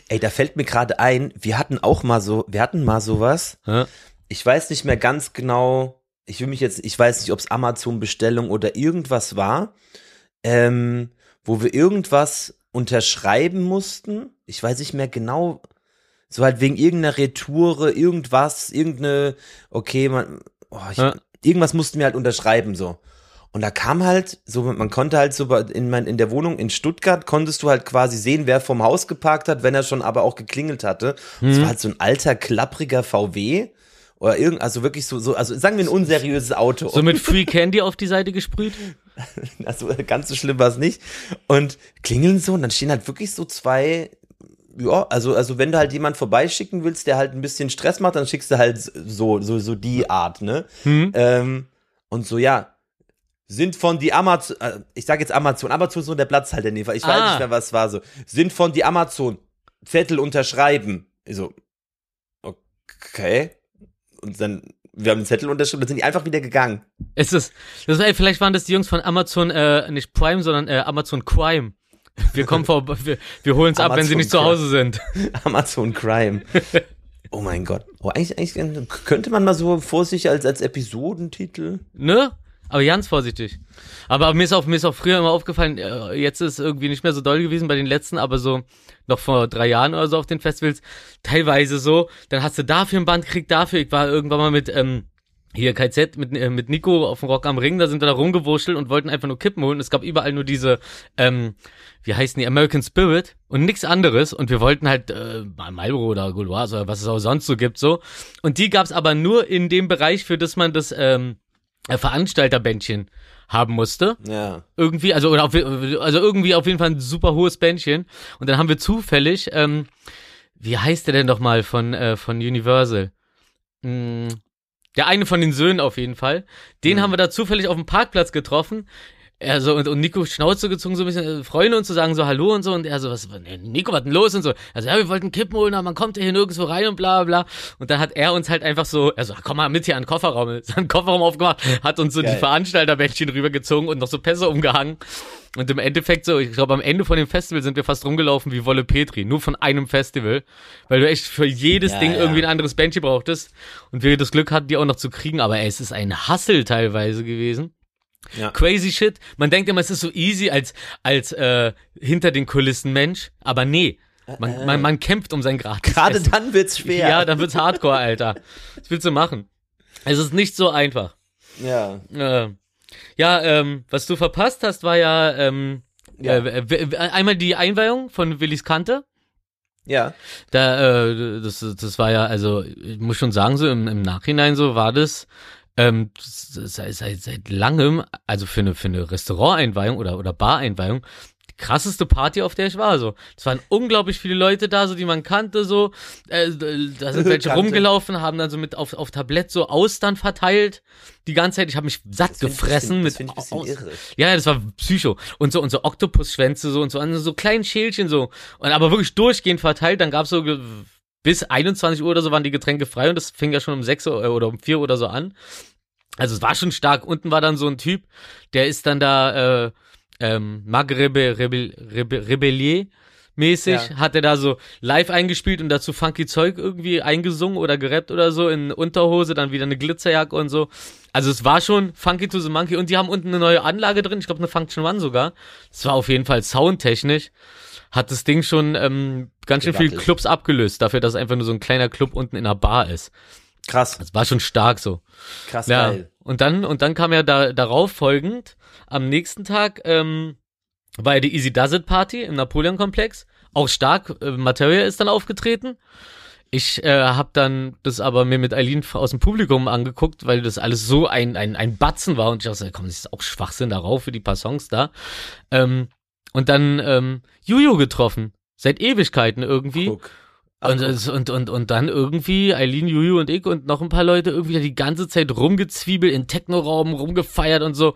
Speaker 2: ey da fällt mir gerade ein wir hatten auch mal so wir hatten mal sowas
Speaker 1: Ja?
Speaker 2: ich weiß nicht mehr ganz genau, ich will mich jetzt, ich weiß nicht, ob es Amazon-Bestellung oder irgendwas war, ähm, wo wir irgendwas unterschreiben mussten. Ich weiß nicht mehr genau, so halt wegen irgendeiner Retoure, irgendwas, irgendeine, okay, man, oh, ich,
Speaker 1: Ja.
Speaker 2: irgendwas mussten wir halt unterschreiben, so. Und da kam halt, so, man konnte halt so in, mein, in der Wohnung in Stuttgart, konntest du halt quasi sehen, wer vom Haus geparkt hat, wenn er schon aber auch geklingelt hatte. Und es war halt so ein alter, klappriger VW. Oder irgend, also wirklich so, so, also sagen wir ein unseriöses Auto.
Speaker 1: So mit Free Candy auf die Seite gesprüht?
Speaker 2: Also ganz so schlimm war es nicht. Und klingeln so und dann stehen halt wirklich so zwei, ja, also, also wenn du halt jemand vorbeischicken willst, der halt ein bisschen Stress macht, dann schickst du halt so, so, so die Art, ne?
Speaker 1: Hm?
Speaker 2: Ähm, und so, ja, sind von die Amazon, äh, ich sag jetzt Amazon, Amazon ist so der Platzhalter in dem Fall, ich weiß
Speaker 1: Ah.
Speaker 2: nicht mehr, was war so, sind von die Amazon, Zettel unterschreiben. So, okay. Und dann, wir haben den Zettel unterschrieben, dann sind die einfach wieder gegangen.
Speaker 1: Ist es, das war, ey, vielleicht waren das die Jungs von Amazon, äh, nicht Prime, sondern äh, Amazon Crime. Wir kommen vor, wir, wir holen es ab, wenn sie nicht zu. Hause sind.
Speaker 2: Amazon Crime. Oh mein Gott. Oh, eigentlich, eigentlich könnte man mal so vor sich als, als Episodentitel.
Speaker 1: Ne? Aber ganz vorsichtig. Aber mir ist auch, mir ist auch früher immer aufgefallen, äh, jetzt ist irgendwie nicht mehr so doll gewesen bei den letzten, aber so noch vor drei Jahren oder so auf den Festivals, teilweise so, dann hast du dafür ein Band gekriegt, dafür. Ich war irgendwann mal mit, ähm, hier KZ mit, äh, mit Nico auf dem Rock am Ring, da sind wir da rumgewurschtelt und wollten einfach nur Kippen holen. Es gab überall nur diese, ähm, wie heißen die, American Spirit und nichts anderes. Und wir wollten halt äh, mal Marlboro oder Gauloise oder was es auch sonst so gibt, so. Und die gab's aber nur in dem Bereich, für das man das, ähm, äh, Veranstalterbändchen haben musste.
Speaker 2: Ja.
Speaker 1: Irgendwie, also, oder auf, also irgendwie auf jeden Fall ein super hohes Bändchen. Und dann haben wir zufällig, ähm, wie heißt der denn doch mal von, äh, von Universal? Hm, der eine von den Söhnen auf jeden Fall. Den
Speaker 2: Mhm.
Speaker 1: haben wir da zufällig auf dem Parkplatz getroffen. Er so, und, und Nico Schnauze gezogen, so ein bisschen, äh, Freunde und zu sagen so Hallo und so. Und er so, was, Nico, was denn los und so. Also, ja, wir wollten Kippen holen, aber man kommt ja hier nirgendwo rein und bla, bla. Und dann hat er uns halt einfach so, also, komm mal mit hier an den Kofferraum. Seinen Kofferraum aufgemacht, hat uns so
Speaker 2: Geil.
Speaker 1: die Veranstalterbändchen rübergezogen und noch so Pässe umgehangen. Und im Endeffekt so, ich glaube, am Ende von dem Festival sind wir fast rumgelaufen wie Wolle Petri. Nur von einem Festival. Weil du echt für jedes
Speaker 2: Ja,
Speaker 1: Ding
Speaker 2: ja.
Speaker 1: irgendwie ein anderes Bändchen brauchtest. Und wir das Glück hatten, die auch noch zu kriegen. Aber ey, es ist ein Hassel teilweise gewesen.
Speaker 2: Ja.
Speaker 1: Crazy shit. Man denkt immer, es ist so easy als, als äh, hinter den Kulissen Mensch. Aber nee. Man, man, man kämpft um sein Gratis.
Speaker 2: Gerade dann wird's schwer.
Speaker 1: Ja, dann wird's hardcore, Alter. Was willst du machen? Es ist nicht so einfach.
Speaker 2: ja.
Speaker 1: Äh, ja, ähm, was du verpasst hast, war ja, ähm,
Speaker 2: Ja.
Speaker 1: Äh, einmal die Einweihung von Willis Kante.
Speaker 2: ja.
Speaker 1: Da, äh, das, das war ja, also ich muss schon sagen, so im, im Nachhinein so war das ähm, seit, seit, seit langem, also für eine, für eine Restauranteinweihung oder, oder Bareinweihung, die krasseste Party, auf der ich war. So, es waren unglaublich viele Leute da, so die man kannte, so äh, da sind welche rumgelaufen, haben dann so mit auf, auf Tablett so Austern verteilt. Die ganze Zeit, ich habe mich satt
Speaker 2: Das find ich
Speaker 1: gefressen
Speaker 2: bisschen-
Speaker 1: mit
Speaker 2: Das ich irre.
Speaker 1: ja, ja, das war Psycho. Und so, und so Oktopusschwänze so und so, an so kleinen Schälchen so. Und aber wirklich durchgehend verteilt. Dann gab's so bis 21 Uhr oder so waren die Getränke frei und das fing ja schon um 6 Uhr oder um 4 oder so an. Also es war schon stark. Unten war dann so ein Typ, der ist dann da äh, ähm, Maghrebe Rebel, Rebel, Rebellier mäßig,
Speaker 2: Ja.
Speaker 1: hat er da so live eingespielt und dazu funky Zeug irgendwie eingesungen oder gerappt oder so in Unterhose, dann wieder eine Glitzerjacke und so. Also es war schon funky to the monkey und die haben unten eine neue Anlage drin, ich glaube eine Function One sogar. Es war auf jeden Fall soundtechnisch hat das Ding schon ähm, ganz schön viel. Clubs abgelöst, dafür, dass es einfach nur so ein kleiner Club unten in einer Bar ist.
Speaker 2: Krass.
Speaker 1: Das war schon stark so.
Speaker 2: Krass
Speaker 1: Ja.
Speaker 2: geil.
Speaker 1: Und dann, und dann kam ja da, darauf folgend, am nächsten Tag, ähm, war ja die Easy Does It Party im Napoleon-Komplex. Auch stark. Äh, Materia ist dann aufgetreten. Ich äh, habe dann das aber mir mit Eileen aus dem Publikum angeguckt, weil das alles so ein, ein, ein Batzen war. Und ich dachte, komm, das ist auch Schwachsinn darauf für die paar Songs da. Ähm, und dann ähm, Juju getroffen. Seit Ewigkeiten irgendwie.
Speaker 2: Guck.
Speaker 1: Und, und, und, und dann irgendwie Eileen, Juju und ich und noch ein paar Leute irgendwie die ganze Zeit rumgezwiebelt, in Technoraum rumgefeiert und so.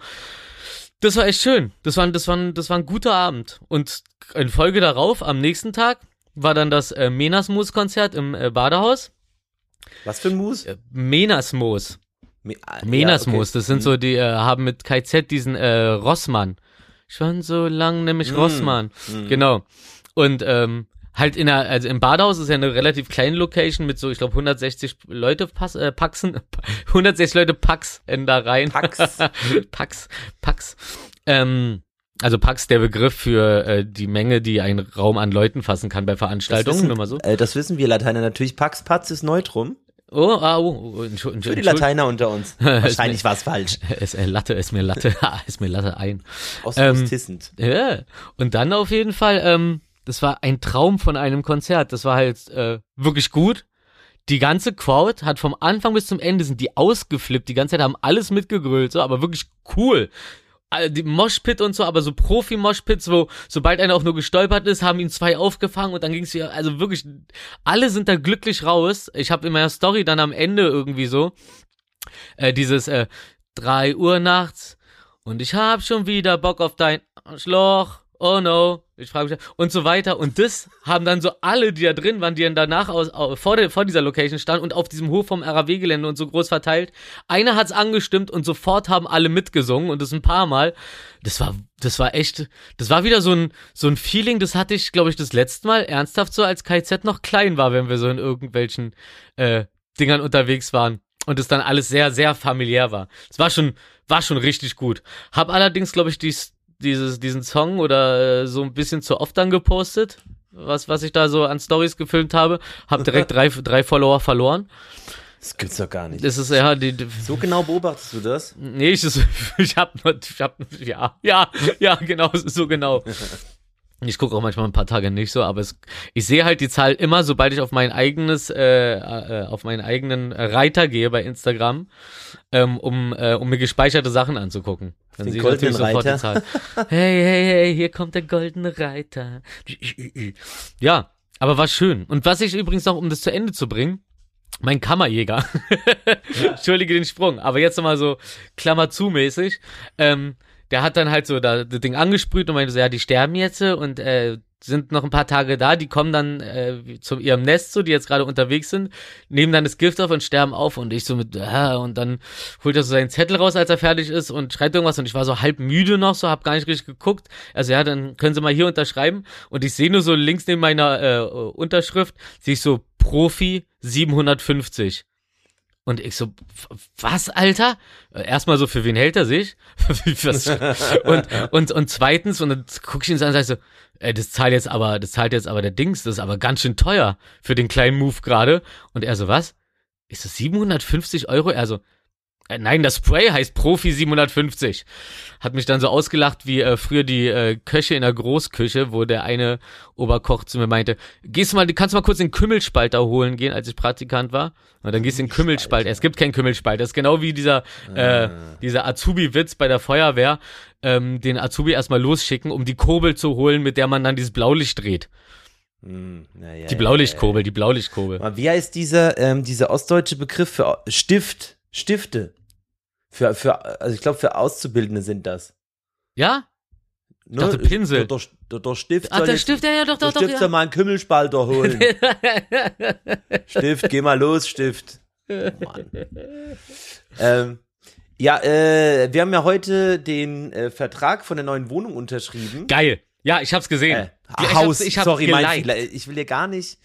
Speaker 1: Das war echt schön. Das war, das war, ein- das war ein guter Abend. Und in Folge darauf, am nächsten Tag, war dann das äh, Menasmus-Konzert im äh, Badehaus.
Speaker 2: Was für ein Mus?
Speaker 1: Äh, Menasmus.
Speaker 2: Me ah,
Speaker 1: Menasmus,
Speaker 2: ja, okay.
Speaker 1: das sind so, die äh, haben mit KZ diesen äh, Rossmann. Schon so lang, nämlich
Speaker 2: Mm.
Speaker 1: Rossmann.
Speaker 2: Mhm.
Speaker 1: Genau. Und ähm, halt in der, also im Badehaus ist ja eine relativ kleine Location mit so, ich glaube, 160 Leute pass, äh, paxen, 160 Leute pax in da rein.
Speaker 2: Pax.
Speaker 1: Pax, Pax. Ähm, also Pax der Begriff für äh, die Menge, die ein Raum an Leuten fassen kann bei Veranstaltungen,
Speaker 2: wissen,
Speaker 1: nur mal so.
Speaker 2: äh, das wissen wir Lateiner natürlich. Pax Patsis Neutrum.
Speaker 1: Oh, ah, oh, oh Entschu- Entschu-
Speaker 2: Für die Lateiner unter uns. Wahrscheinlich war es falsch.
Speaker 1: Es, äh, Latte, ist mir Latte, ist mir Latte ein.
Speaker 2: Ostostissend.
Speaker 1: Ja. Und dann auf jeden Fall, ähm, das war ein Traum von einem Konzert. Das war halt äh, wirklich gut. Die ganze Crowd hat vom Anfang bis zum Ende sind die ausgeflippt. Die ganze Zeit haben alles mitgegrölt, so, aber wirklich cool. Die Moshpit und so, aber so Profi-Moshpits, wo sobald einer auch nur gestolpert ist, haben ihn zwei aufgefangen und dann ging's wieder, also wirklich, alle sind da glücklich raus. Ich habe in meiner Story dann am Ende irgendwie so, äh, dieses äh, 3 Uhr nachts und ich hab schon wieder Bock auf dein Arschloch. Oh no, ich frage mich und so weiter und das haben dann so alle, die da drin waren, die dann danach aus, au- vor, der, vor dieser Location standen und auf diesem Hof vom RAW-Gelände und so groß verteilt. Einer hat's angestimmt und sofort haben alle mitgesungen und das ein paar Mal. Das war, das war echt, das war wieder so ein, so ein Feeling, das hatte ich, glaube ich, das letzte Mal ernsthaft so, als KZ noch klein war, wenn wir so in irgendwelchen äh, Dingern unterwegs waren und es dann alles sehr, sehr familiär war. Es war schon, war schon richtig gut. Hab allerdings, glaube ich, dies, dieses, diesen Song oder äh, so ein bisschen zu oft dann gepostet, was, was ich da so an Stories gefilmt habe. Hab direkt drei, drei Follower verloren.
Speaker 2: Das gibt's doch gar nicht.
Speaker 1: Das ist ja, die, die
Speaker 2: So genau beobachtest du das?
Speaker 1: Nee, ich, ich hab nur, ich hab, ja, ja, ja, genau, so genau. Ich gucke auch manchmal ein paar Tage nicht so, aber es, ich sehe halt die Zahl immer, sobald ich auf mein eigenes, äh, äh, auf meinen eigenen Reiter gehe bei Instagram, ähm, um, äh, um mir gespeicherte Sachen anzugucken. Dann
Speaker 2: Den
Speaker 1: sehe ich natürlich sofort die
Speaker 2: Reiter.
Speaker 1: Zahl. Hey, hey, hey, hier kommt der goldene Reiter. Ja, aber war schön. Und was ich übrigens noch, um das zu Ende zu bringen, mein Kammerjäger. Entschuldige den Sprung, aber jetzt nochmal so Klammer zu mäßig. Ähm, der hat dann halt so da, das Ding angesprüht und meinte so, ja, die sterben jetzt und äh, sind noch ein paar Tage da, die kommen dann äh, zu ihrem Nest, so, die jetzt gerade unterwegs sind, nehmen dann das Gift auf und sterben auf und ich so mit, äh, und dann holt er so seinen Zettel raus, als er fertig ist und schreibt irgendwas und ich war so halb müde noch, so, hab gar nicht richtig geguckt. Also ja, dann können Sie mal hier unterschreiben und ich sehe nur so links neben meiner äh, Unterschrift, sehe ich so Profi 750. Und ich so, was, Alter? Erstmal so, für wen hält er sich? Und, und, und zweitens, und dann guck ich ihn so an und sag so, ey, das zahlt jetzt aber, das zahlt jetzt aber der Dings, das ist aber ganz schön teuer für den kleinen Move gerade. Und er so, was? Ich so, 750 Euro? Er so, nein, das Spray heißt Profi 750. Hat mich dann so ausgelacht wie äh, früher die äh, Köche in der Großküche, wo der eine Oberkoch zu mir meinte, gehst du mal, kannst du mal kurz den Kümmelspalter holen gehen, als ich Praktikant war? Und dann gehst du in den Kümmelspalter. Es gibt keinen Kümmelspalter. Das ist genau wie dieser, äh, dieser Azubi-Witz bei der Feuerwehr, ähm, den Azubi erstmal losschicken, um die Kurbel zu holen, mit der man dann dieses Blaulicht dreht.
Speaker 2: Hm, na ja,
Speaker 1: Die
Speaker 2: ja,
Speaker 1: Blaulichtkurbel, die Blaulichtkurbel.
Speaker 2: ja. Wie heißt dieser, ähm, dieser ostdeutsche Begriff für Stift? Stifte. Für, für, also ich glaube, für Auszubildende sind das.
Speaker 1: Ja?
Speaker 2: Ne?
Speaker 1: dachte, Pinsel.
Speaker 2: Der, der, der Stift
Speaker 1: Ach,
Speaker 2: soll
Speaker 1: der
Speaker 2: jetzt-
Speaker 1: Stift, ja, ja, doch, doch, doch,
Speaker 2: Stift soll
Speaker 1: ja.
Speaker 2: mal einen Kümmelspalter holen. Stift, geh mal los, Stift. Mann. ähm, ja, äh, wir haben ja heute den äh, Vertrag von der neuen Wohnung unterschrieben.
Speaker 1: Geil. Ja, ich hab's gesehen.
Speaker 2: Äh,
Speaker 1: ich hab's-
Speaker 2: Haus,
Speaker 1: ich hab's
Speaker 2: sorry, mein
Speaker 1: geliked.
Speaker 2: Fehler. Ich will hier gar nicht.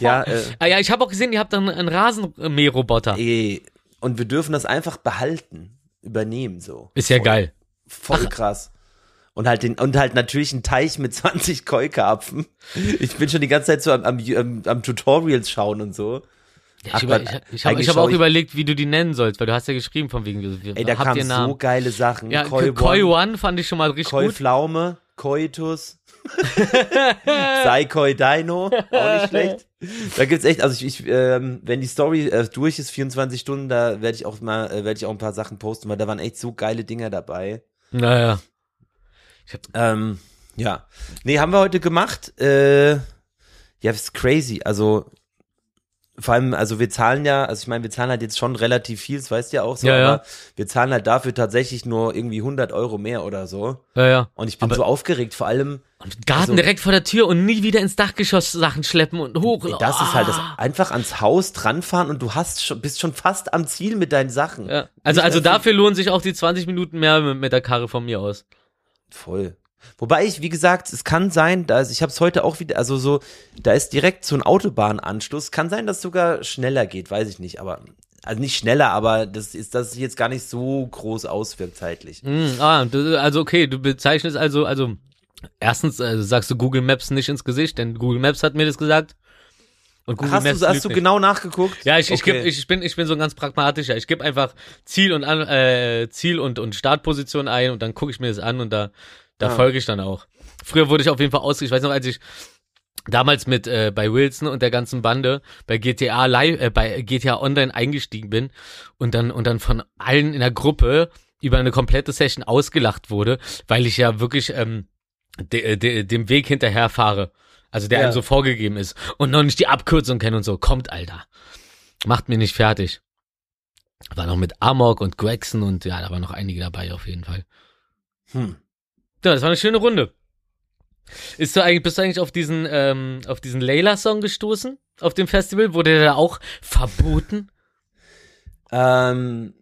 Speaker 2: Ja, äh,
Speaker 1: Ah ja, ich habe auch gesehen, ihr habt dann einen Rasenmäherroboter.
Speaker 2: ey, und wir dürfen das einfach behalten, übernehmen so.
Speaker 1: Ist ja
Speaker 2: Voll-
Speaker 1: geil.
Speaker 2: Voll krass. Und halt den, und halt natürlich einen Teich mit 20 Keukarpfen. Ich bin schon die ganze Zeit so am, am, am, Tutorials schauen und so.
Speaker 1: Ja,
Speaker 2: Ach,
Speaker 1: ich ich, ich habe hab auch
Speaker 2: ich-
Speaker 1: überlegt, wie du die nennen sollst, weil du hast ja geschrieben von wegen,
Speaker 2: Ey, da kamen so geile Sachen.
Speaker 1: ja,
Speaker 2: Koi
Speaker 1: Koi,
Speaker 2: One,
Speaker 1: fand ich schon mal richtig
Speaker 2: Koi
Speaker 1: gut.
Speaker 2: Pflaume, Koitus, Sei Koi Dino, auch nicht schlecht. Da gibt's echt, also ich, ich ähm, wenn die Story äh, durch ist, 24 Stunden, da werde ich auch mal, äh, werde ich auch ein paar Sachen posten, weil da waren echt so geile Dinger dabei.
Speaker 1: Naja.
Speaker 2: Ähm, ja. Nee, haben wir heute gemacht. Äh, ja, ist crazy. Also, vor allem, also wir zahlen ja, also ich meine, wir zahlen halt jetzt schon relativ viel, das weißt du ja auch so,
Speaker 1: Ja, ja.
Speaker 2: aber wir zahlen halt dafür tatsächlich nur irgendwie 100 Euro mehr oder so.
Speaker 1: Ja, ja.
Speaker 2: Und ich bin
Speaker 1: Aber-
Speaker 2: so aufgeregt, vor allem,
Speaker 1: Und Garten
Speaker 2: Also-
Speaker 1: direkt vor der Tür und nie wieder ins Dachgeschoss Sachen schleppen und hoch.
Speaker 2: ey, das ist halt das,
Speaker 1: Ah.
Speaker 2: einfach ans Haus dranfahren und du hast schon, bist schon fast am Ziel mit deinen Sachen.
Speaker 1: Ja. Also,
Speaker 2: Nicht
Speaker 1: also dafür lohnen sich auch die 20 Minuten mehr mit, mit der Karre von mir aus.
Speaker 2: Voll. Wobei ich, wie gesagt, es kann sein, dass ich habe es heute auch wieder, also so, da ist direkt so ein Autobahnanschluss. Kann sein, dass es sogar schneller geht, weiß ich nicht, aber also nicht schneller, aber das ist, dass es jetzt gar nicht so groß auswirkt zeitlich.
Speaker 1: Mm, ah, du, also okay, du bezeichnest also, also erstens äh, sagst du Google Maps nicht ins Gesicht, denn Google Maps hat mir das gesagt. Und Google
Speaker 2: Hast
Speaker 1: Maps
Speaker 2: du, hast du
Speaker 1: nicht.
Speaker 2: genau nachgeguckt?
Speaker 1: Ja, ich, ich,
Speaker 2: Okay.
Speaker 1: geb, ich, bin, ich bin so ein ganz pragmatischer. Ich gebe einfach Ziel und äh, Ziel und, und Startposition ein und dann gucke ich mir das an und da, da
Speaker 2: Ah.
Speaker 1: folge ich dann auch. Früher wurde ich auf jeden Fall ausge... Ich weiß noch, als ich damals mit äh, bei Wilson und der ganzen Bande bei GTA Live, äh, bei GTA Online eingestiegen bin und dann und dann von allen in der Gruppe über eine komplette Session ausgelacht wurde, weil ich ja wirklich ähm, de, de, dem Weg hinterher fahre. Also der
Speaker 2: Ja.
Speaker 1: einem so vorgegeben ist und noch nicht die Abkürzung kenne und so. Kommt, Alter. Macht mir nicht fertig. War noch mit Amok und Gregson und ja, da waren noch einige dabei auf jeden Fall.
Speaker 2: Hm.
Speaker 1: Ja, das war eine schöne Runde. Ist du eigentlich, bist du eigentlich auf diesen, ähm, auf diesen Layla-Song gestoßen? Auf dem Festival? Wurde der da auch verboten?
Speaker 2: Ähm,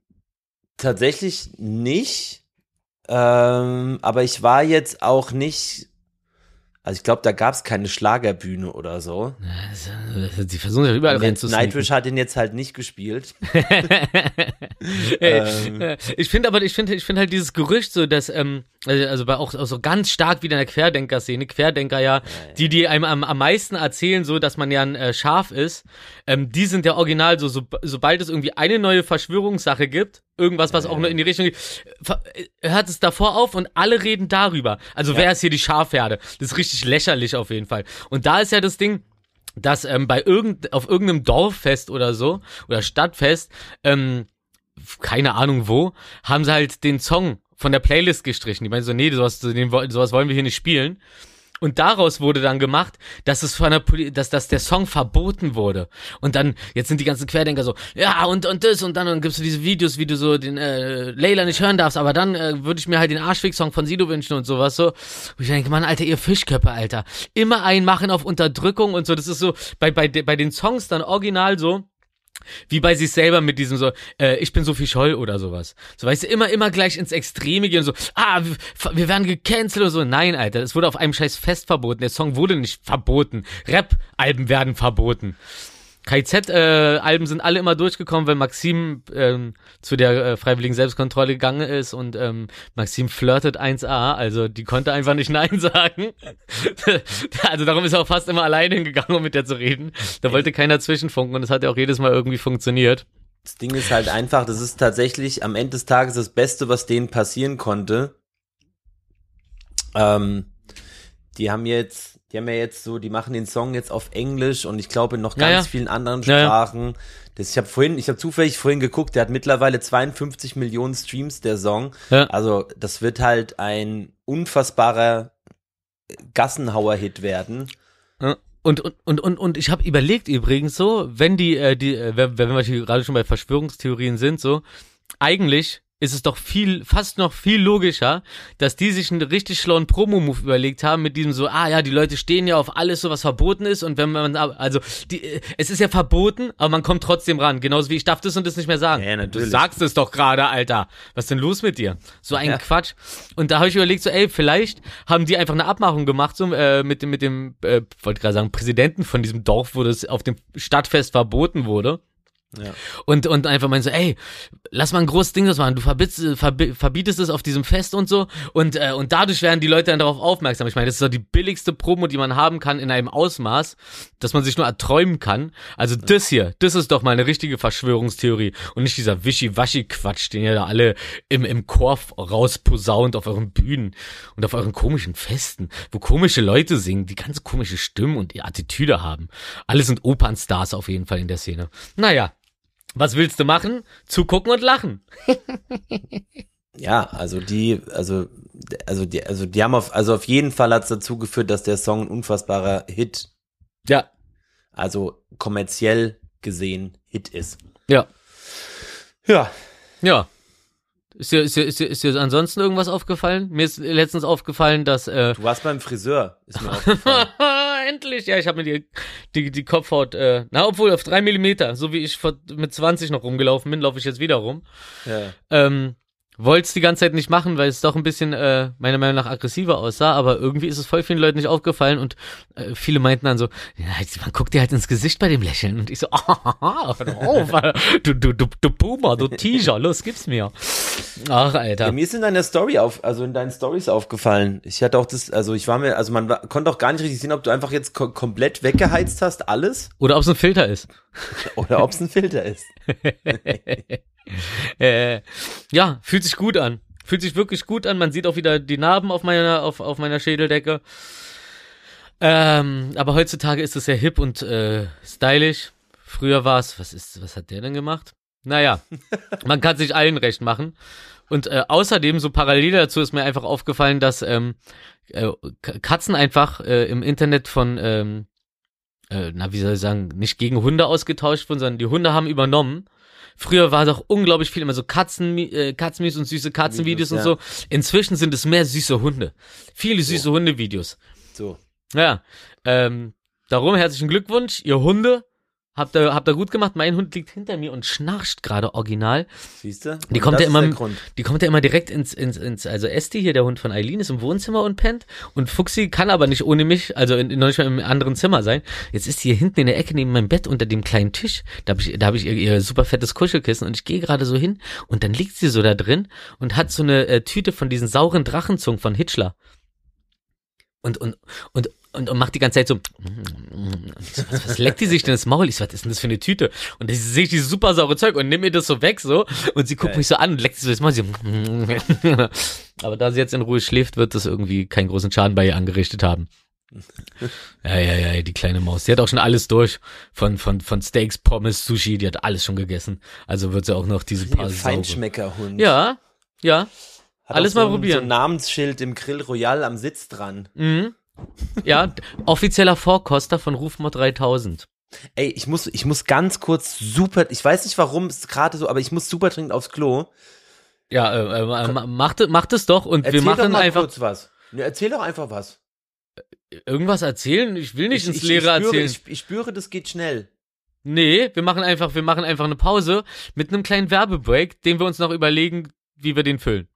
Speaker 2: tatsächlich nicht. Ähm, aber ich war jetzt auch nicht. Also ich glaube, da gab es keine Schlagerbühne oder so.
Speaker 1: Die versuchen ja überall reinzusneaken.
Speaker 2: Nightwish hat ihn jetzt halt nicht gespielt. Ähm.
Speaker 1: Äh, ich finde aber, ich finde, ich finde halt dieses Gerücht so, dass, ähm, also also bei auch, auch so ganz stark wieder in der Querdenker-Szene, Querdenker ja, die, die einem am, am meisten erzählen, so, dass man ja ein äh, Schaf ist, ähm, die sind ja original so, so, sobald es irgendwie eine neue Verschwörungssache gibt, irgendwas, was auch nur in die Richtung geht, äh, hört es davor auf und alle reden darüber. Also wer ist hier die Schafherde? Das ist richtig lächerlich auf jeden Fall. Und da ist ja das Ding, dass ähm, bei irgend, auf irgendeinem Dorffest oder so, oder Stadtfest, ähm, keine Ahnung wo, haben sie halt den Song von der Playlist gestrichen. Die meinen so, nee, sowas, sowas wollen wir hier nicht spielen. Und daraus wurde dann gemacht, dass es von der Poli dass, dass der Song verboten wurde. Und dann, jetzt sind die ganzen Querdenker so, ja, und, und das, und dann, dann gibst du diese Videos, wie du so den äh, Layla nicht hören darfst, aber dann äh, würde ich mir halt den Arschfick-Song von Sido wünschen und sowas so. Und ich denke, Mann, Alter, ihr Fischköpfe, Alter. Immer einmachen auf Unterdrückung und so. Das ist so, bei, bei, bei den Songs dann original so, wie bei sich selber mit diesem so, äh, ich bin Sophie Scholl oder sowas. So, weißt du, immer, immer gleich ins Extreme gehen, so, ah, wir, wir werden gecancelt oder so. Nein, Alter, es wurde auf einem scheiß Fest verboten. Der Song wurde nicht verboten. Rap-Alben werden verboten. KIZ-Alben sind alle immer durchgekommen, weil Maxim ähm, zu der äh, freiwilligen Selbstkontrolle gegangen ist und ähm, Maxim flirtet 1A, also die konnte einfach nicht Nein sagen. also darum ist er auch fast immer alleine hingegangen, um mit der zu reden. Da wollte keiner zwischenfunken und es hat ja auch jedes Mal irgendwie funktioniert.
Speaker 2: Das Ding ist halt einfach, das ist tatsächlich am Ende des Tages das Beste, was denen passieren konnte. Ähm, die haben jetzt, die haben ja jetzt so, die machen den Song jetzt auf Englisch und ich glaube in noch ganz
Speaker 1: ja.
Speaker 2: vielen anderen. Sprachen. Das, ich habe vorhin, ich habe zufällig vorhin geguckt, der hat mittlerweile 52 Millionen Streams, der Song. Also das wird halt ein unfassbarer Gassenhauer-Hit werden.
Speaker 1: Und, und, und, und, und ich habe überlegt übrigens so, wenn die, äh, die, äh, wenn, wenn wir hier gerade schon bei Verschwörungstheorien sind, so, eigentlich ist es doch viel, fast noch viel logischer, dass die sich einen richtig schlauen Promo-Move überlegt haben mit diesem so, ah ja, die Leute stehen ja auf alles so, was verboten ist und wenn man, also, die, es ist ja verboten, aber man kommt trotzdem ran, genauso wie ich darf das und das nicht mehr sagen.
Speaker 2: Ja, natürlich.
Speaker 1: Du sagst es doch gerade, Alter. Was ist denn los mit dir? So ein
Speaker 2: Ja.
Speaker 1: Quatsch. Und da habe ich überlegt, so, ey, vielleicht haben die einfach eine Abmachung gemacht, so, äh, mit dem, mit dem, äh, wollte gerade sagen, Präsidenten von diesem Dorf, wo das auf dem Stadtfest verboten wurde.
Speaker 2: Ja.
Speaker 1: Und, und einfach meinen so, ey, lass mal ein großes Ding das machen. Du verbietest, verbi verbietest es auf diesem Fest und so. Und, äh, und dadurch werden die Leute dann darauf aufmerksam. Ich meine, das ist doch die billigste Promo, die man haben kann in einem Ausmaß, dass man sich nur erträumen kann. Also das hier, das ist doch mal eine richtige Verschwörungstheorie. Und nicht dieser Wischi-Waschi-Quatsch, den ihr da alle im, im Chor rausposaunt auf euren Bühnen und auf euren komischen Festen, wo komische Leute singen, die ganz komische Stimmen und die Attitüde haben. Alle sind Opernstars auf jeden Fall in der Szene. Naja. Was willst du machen? Zugucken und lachen.
Speaker 2: Ja, also die, also, also die, also die haben auf, also auf jeden Fall hat's dazu geführt, dass der Song ein unfassbarer Hit,
Speaker 1: Ja.
Speaker 2: also kommerziell gesehen Hit ist.
Speaker 1: Ja.
Speaker 2: Ja.
Speaker 1: Ja. Ist dir, ist, dir, ist, dir, ist dir ansonsten irgendwas aufgefallen? Mir ist letztens aufgefallen, dass äh,
Speaker 2: Du warst beim Friseur, ist mir aufgefallen.
Speaker 1: endlich, ja, ich habe mir die, die, die Kopfhaut, äh, na, obwohl auf drei Millimeter, so wie ich vor, mit 20 noch rumgelaufen bin, laufe ich jetzt wieder rum.
Speaker 2: ja.
Speaker 1: Ähm, wollte es die ganze Zeit nicht machen, weil es doch ein bisschen äh, meiner Meinung nach aggressiver aussah, aber irgendwie ist es voll vielen Leuten nicht aufgefallen und äh, viele meinten dann so, ja, man guckt dir halt ins Gesicht bei dem Lächeln und ich so, doch auf, du, du, du, du Boomer, du Teaser, los, gib's mir. Ach, Alter.
Speaker 2: Ja, mir ist in deiner Story auf, also in deinen Stories aufgefallen. Ich hatte auch das, also ich war mir, also man war, konnte auch gar nicht richtig sehen, ob du einfach jetzt ko komplett weggeheizt hast, alles,
Speaker 1: Oder ob es ein Filter ist.
Speaker 2: oder ob es ein Filter ist.
Speaker 1: Äh, ja, fühlt sich gut an. Fühlt sich wirklich gut an. Man sieht auch wieder die Narben auf meiner, auf, auf meiner Schädeldecke. Ähm, aber heutzutage ist es sehr hip und äh, stylisch. Früher war es, was ist, was hat der denn gemacht? Naja, man kann sich allen recht machen. Und äh, außerdem, so parallel dazu ist mir einfach aufgefallen, dass ähm, äh, Katzen einfach äh, im Internet von, ähm, äh, na, wie soll ich sagen, nicht gegen Hunde ausgetauscht wurden, sondern die Hunde haben übernommen. Früher war doch unglaublich viel immer so Katzen, äh, Katzenmies und süße Katzenvideos
Speaker 2: Videos,
Speaker 1: und so. Inzwischen sind es mehr süße Hunde. Viele süße Hundevideos.
Speaker 2: So.
Speaker 1: Ja, ähm, darum herzlichen Glückwunsch, ihr Hunde. Habt ihr, habt ihr gut gemacht. Mein Hund liegt hinter mir und schnarcht gerade original.
Speaker 2: Siehst du?
Speaker 1: Die kommt ja immer, die kommt ja immer direkt ins, ins, ins, also Esti hier, der Hund von Eileen, ist im Wohnzimmer und pennt. Und Fuxi kann aber nicht ohne mich, also in, noch nicht mal im anderen Zimmer sein. Jetzt ist sie hier hinten in der Ecke neben meinem Bett unter dem kleinen Tisch. Da habe ich, da habe ich ihr, ihr super fettes Kuschelkissen und ich gehe gerade so hin und dann liegt sie so da drin und hat so eine äh, Tüte von diesen sauren Drachenzungen von Hitchler. Und, und, und, und, und macht die ganze Zeit so, so, was, was leckt die sich denn das Maul? Ich so, was ist denn das für eine Tüte? Und dann sehe ich dieses super saure Zeug und nimm mir das so weg so und sie guckt
Speaker 2: Geil.
Speaker 1: mich so an und leckt sich so das Maul. Sie, aber da sie jetzt in Ruhe schläft, wird das irgendwie keinen großen Schaden bei ihr angerichtet haben. Ja, ja, ja, die kleine Maus. Die hat auch schon alles durch. Von, von, von Steaks, Pommes, Sushi, die hat alles schon gegessen. Also wird sie auch noch diese paar.
Speaker 2: Feinschmeckerhund.
Speaker 1: Ja, ja.
Speaker 2: Hat
Speaker 1: alles
Speaker 2: so
Speaker 1: mal
Speaker 2: ein,
Speaker 1: probieren.
Speaker 2: So ein Namensschild im Grill Royal am Sitz dran.
Speaker 1: Mhm. Ja, offizieller Vorkoster von Rufmod 3000.
Speaker 2: Ey, ich muss, ich muss ganz kurz super, ich weiß nicht warum es gerade so, aber ich muss super dringend aufs Klo.
Speaker 1: Ja, äh, äh, ma- macht, macht es doch und
Speaker 2: Erzähl
Speaker 1: wir machen
Speaker 2: doch mal
Speaker 1: einfach
Speaker 2: kurz was. Ne, erzähl doch einfach was.
Speaker 1: irgendwas erzählen. Ich will nicht
Speaker 2: ich,
Speaker 1: ins Leere
Speaker 2: ich spüre,
Speaker 1: erzählen.
Speaker 2: Ich, ich spüre, das geht schnell.
Speaker 1: nee, wir machen einfach, wir machen einfach eine Pause mit einem kleinen Werbebreak, den wir uns noch überlegen, wie wir den füllen.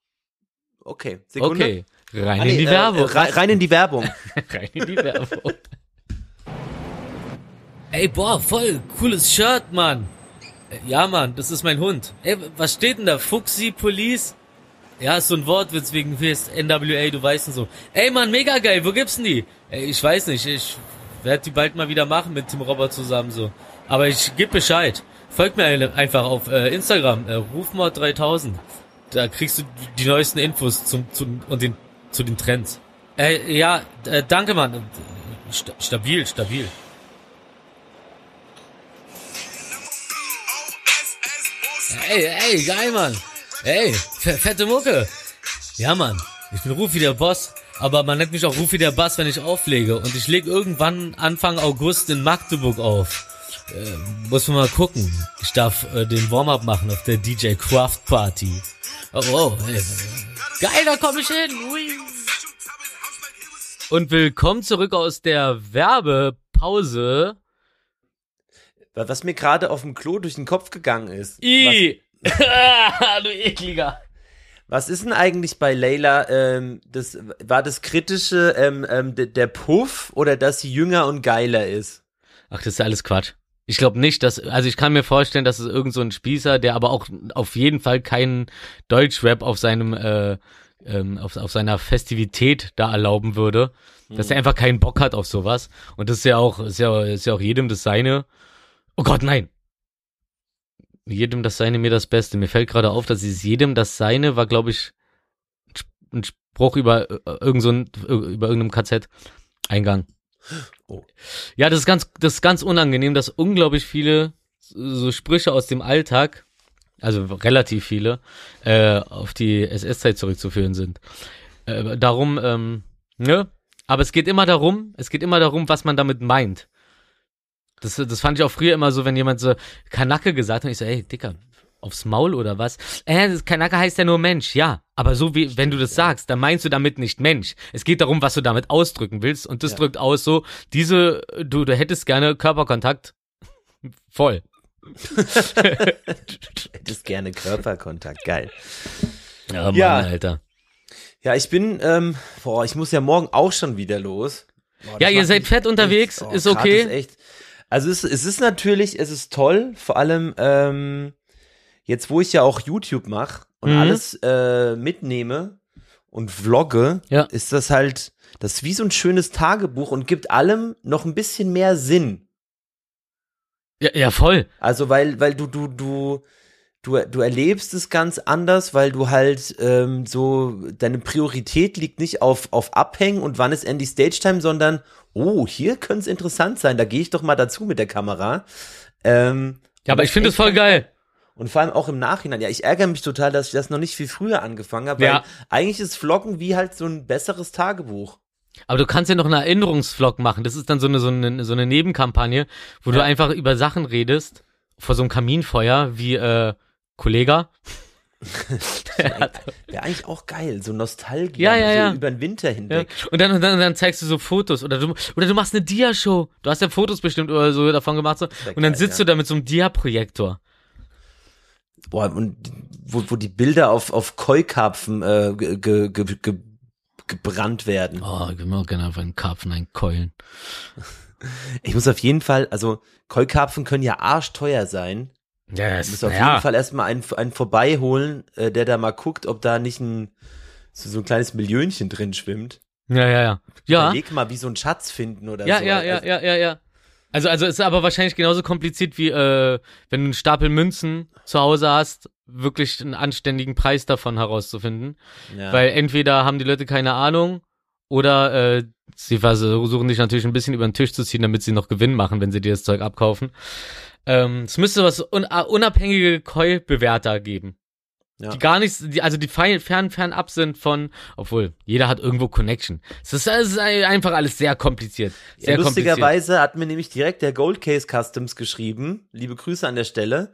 Speaker 2: Okay, Sekunde.
Speaker 1: Okay, rein
Speaker 2: Ah,
Speaker 1: in
Speaker 2: nee,
Speaker 1: die
Speaker 2: äh,
Speaker 1: Werbung.
Speaker 2: rein, rein in die Werbung.
Speaker 1: rein in die Werbung. Ey, boah, voll cooles Shirt, Mann. Äh, Ja, Mann, das ist mein Hund. Ey, was steht denn da? Fuxi Police? Ja, ist so ein Wortwitz wegen Fest, NWA, du weißt und so. Ey, Mann, mega geil, wo gibt's denn die? Ey, ich weiß nicht, ich werde die bald mal wieder machen mit Tim Robert zusammen so. Aber ich geb Bescheid. Folgt mir einfach auf äh, Instagram, äh, Rufmord3000. Da kriegst du die neuesten Infos zum, zum und den, zu den Trends. Äh, ja, äh, danke, Mann. Sta stabil, stabil. Ey, ey, geil, Mann. Ey, fe- fette Mucke. Ja, Mann. Ich bin Rufi der Boss, aber man nennt mich auch Rufi der Bass, wenn ich auflege. Und ich leg irgendwann Anfang August in Magdeburg auf. Äh, muss man mal gucken. Ich darf äh, den Warm-up machen auf der DJ Craft Party. Oh, oh, ey. Geil, da komm ich hin. Ui. Und willkommen zurück aus der Werbepause.
Speaker 2: Was mir gerade auf dem Klo durch den Kopf gegangen ist. Was,
Speaker 1: I. du ekliger.
Speaker 2: was ist denn eigentlich bei Layla, ähm, das, war das kritische, ähm, ähm, de- der Puff oder dass sie jünger und geiler ist?
Speaker 1: Ach, das ist alles Quatsch. Ich glaube nicht, dass, also ich kann mir vorstellen, dass es irgend so ein Spießer, der aber auch auf jeden Fall keinen Deutschrap auf seinem, äh, ähm, auf, auf seiner Festivität da erlauben würde, dass er einfach keinen Bock hat auf sowas. Und das ist ja auch, ist ja, ist ja auch jedem das Seine. Oh Gott, nein! Jedem das Seine, mir das Beste. Mir fällt gerade auf, dass es jedem das Seine war, glaube ich, ein Spruch über äh, irgend so ein, über irgendeinem KZ-Eingang.
Speaker 2: Oh.
Speaker 1: Ja, das ist ganz, das ist ganz unangenehm, dass unglaublich viele so Sprüche aus dem Alltag, also relativ viele, äh, auf die SS-Zeit zurückzuführen sind. Äh, darum, ähm, ne? Aber es geht immer darum, es geht immer darum, was man damit meint. Das, das fand ich auch früher immer so, wenn jemand so Kanacke gesagt hat, und ich so, ey, Dicker, aufs Maul oder was? Äh, das Kanacke heißt ja nur Mensch, ja. Aber so wie, wenn du das sagst, dann meinst du damit nicht Mensch. Es geht darum, was du damit ausdrücken willst. Und das
Speaker 2: Ja.
Speaker 1: drückt aus so, diese, du, du hättest gerne Körperkontakt. Voll.
Speaker 2: Hättest gerne Körperkontakt, geil.
Speaker 1: Ja, Mann,
Speaker 2: Ja.
Speaker 1: Alter.
Speaker 2: Ja, ich bin, ähm, boah, ich muss ja morgen auch schon wieder los. Boah,
Speaker 1: Ja, ihr seid fett unterwegs,
Speaker 2: echt-
Speaker 1: ist
Speaker 2: grad
Speaker 1: okay.
Speaker 2: Ist echt, also es, es ist natürlich, es ist toll, vor allem ähm, jetzt, wo ich ja auch YouTube mache und
Speaker 1: Mhm.
Speaker 2: alles äh, mitnehme und vlogge,
Speaker 1: Ja.
Speaker 2: ist das halt, das ist wie so ein schönes Tagebuch und gibt allem noch ein bisschen mehr Sinn.
Speaker 1: Ja, ja, voll.
Speaker 2: Also weil, weil du, du, du, du, du erlebst es ganz anders, weil du halt ähm, so, deine Priorität liegt nicht auf, auf Abhängen und wann ist endlich Stage Time, sondern, oh, hier könnte es interessant sein, da gehe ich doch mal dazu mit der Kamera. Ähm,
Speaker 1: Ja, aber ich finde es voll geil.
Speaker 2: Und vor allem auch im Nachhinein. Ja, ich ärgere mich total, dass ich das noch nicht viel früher angefangen habe, weil
Speaker 1: Ja.
Speaker 2: eigentlich ist Vloggen wie halt so ein besseres Tagebuch.
Speaker 1: Aber du kannst ja noch einen Erinnerungsvlog machen. Das ist dann so eine, so eine, so eine Nebenkampagne, wo du
Speaker 2: Ja.
Speaker 1: einfach über Sachen redest, vor so einem Kaminfeuer, wie, äh, Kollega.
Speaker 2: Wäre eigentlich auch geil, so Nostalgie
Speaker 1: Ja, ja,
Speaker 2: so
Speaker 1: ja.
Speaker 2: über den Winter hinweg.
Speaker 1: Und dann, und dann, dann zeigst du so Fotos oder du, oder du machst eine Dia-Show. Du hast ja Fotos bestimmt oder so davon gemacht. So. Und dann
Speaker 2: geil,
Speaker 1: sitzt du da mit so einem Dia-Projektor.
Speaker 2: Boah, und wo, wo die Bilder auf, auf Keukarpfen äh, ge, ge, ge, gebrannt werden.
Speaker 1: Oh, ich will mir auch gerne einfach einen Karpfen einkeulen.
Speaker 2: Ich muss auf jeden Fall, also Keukarpfen können ja arschteuer sein.
Speaker 1: Ja,
Speaker 2: Ich
Speaker 1: es,
Speaker 2: muss auf
Speaker 1: naja.
Speaker 2: jeden Fall erstmal einen, einen vorbeiholen, äh, der da mal guckt, ob da nicht ein so, so ein kleines Millionchen drin schwimmt.
Speaker 1: Ja, ja, ja. Ja,
Speaker 2: Überleg mal, wie so einen Schatz finden oder
Speaker 1: ja,
Speaker 2: so.
Speaker 1: ja, ja,
Speaker 2: Also,
Speaker 1: ja, ja, ja. Also, also ist aber wahrscheinlich genauso kompliziert wie, äh, wenn du einen Stapel Münzen zu Hause hast, wirklich einen anständigen Preis davon herauszufinden.
Speaker 2: ja.
Speaker 1: Weil entweder haben die Leute keine Ahnung oder äh, sie versuchen dich natürlich ein bisschen über den Tisch zu ziehen, damit sie noch Gewinn machen, wenn sie dir das Zeug abkaufen. Ähm, es müsste was un äh, unabhängige Koi-Bewerter geben.
Speaker 2: Ja.
Speaker 1: Die gar nicht, die, also die fein, fern, fernab sind von, obwohl jeder hat irgendwo Connection. Es ist, es ist einfach alles sehr kompliziert. Sehr
Speaker 2: ja,
Speaker 1: kompliziert.
Speaker 2: lustigerweise hat mir nämlich direkt der Gold Case Customs geschrieben. Liebe Grüße an der Stelle.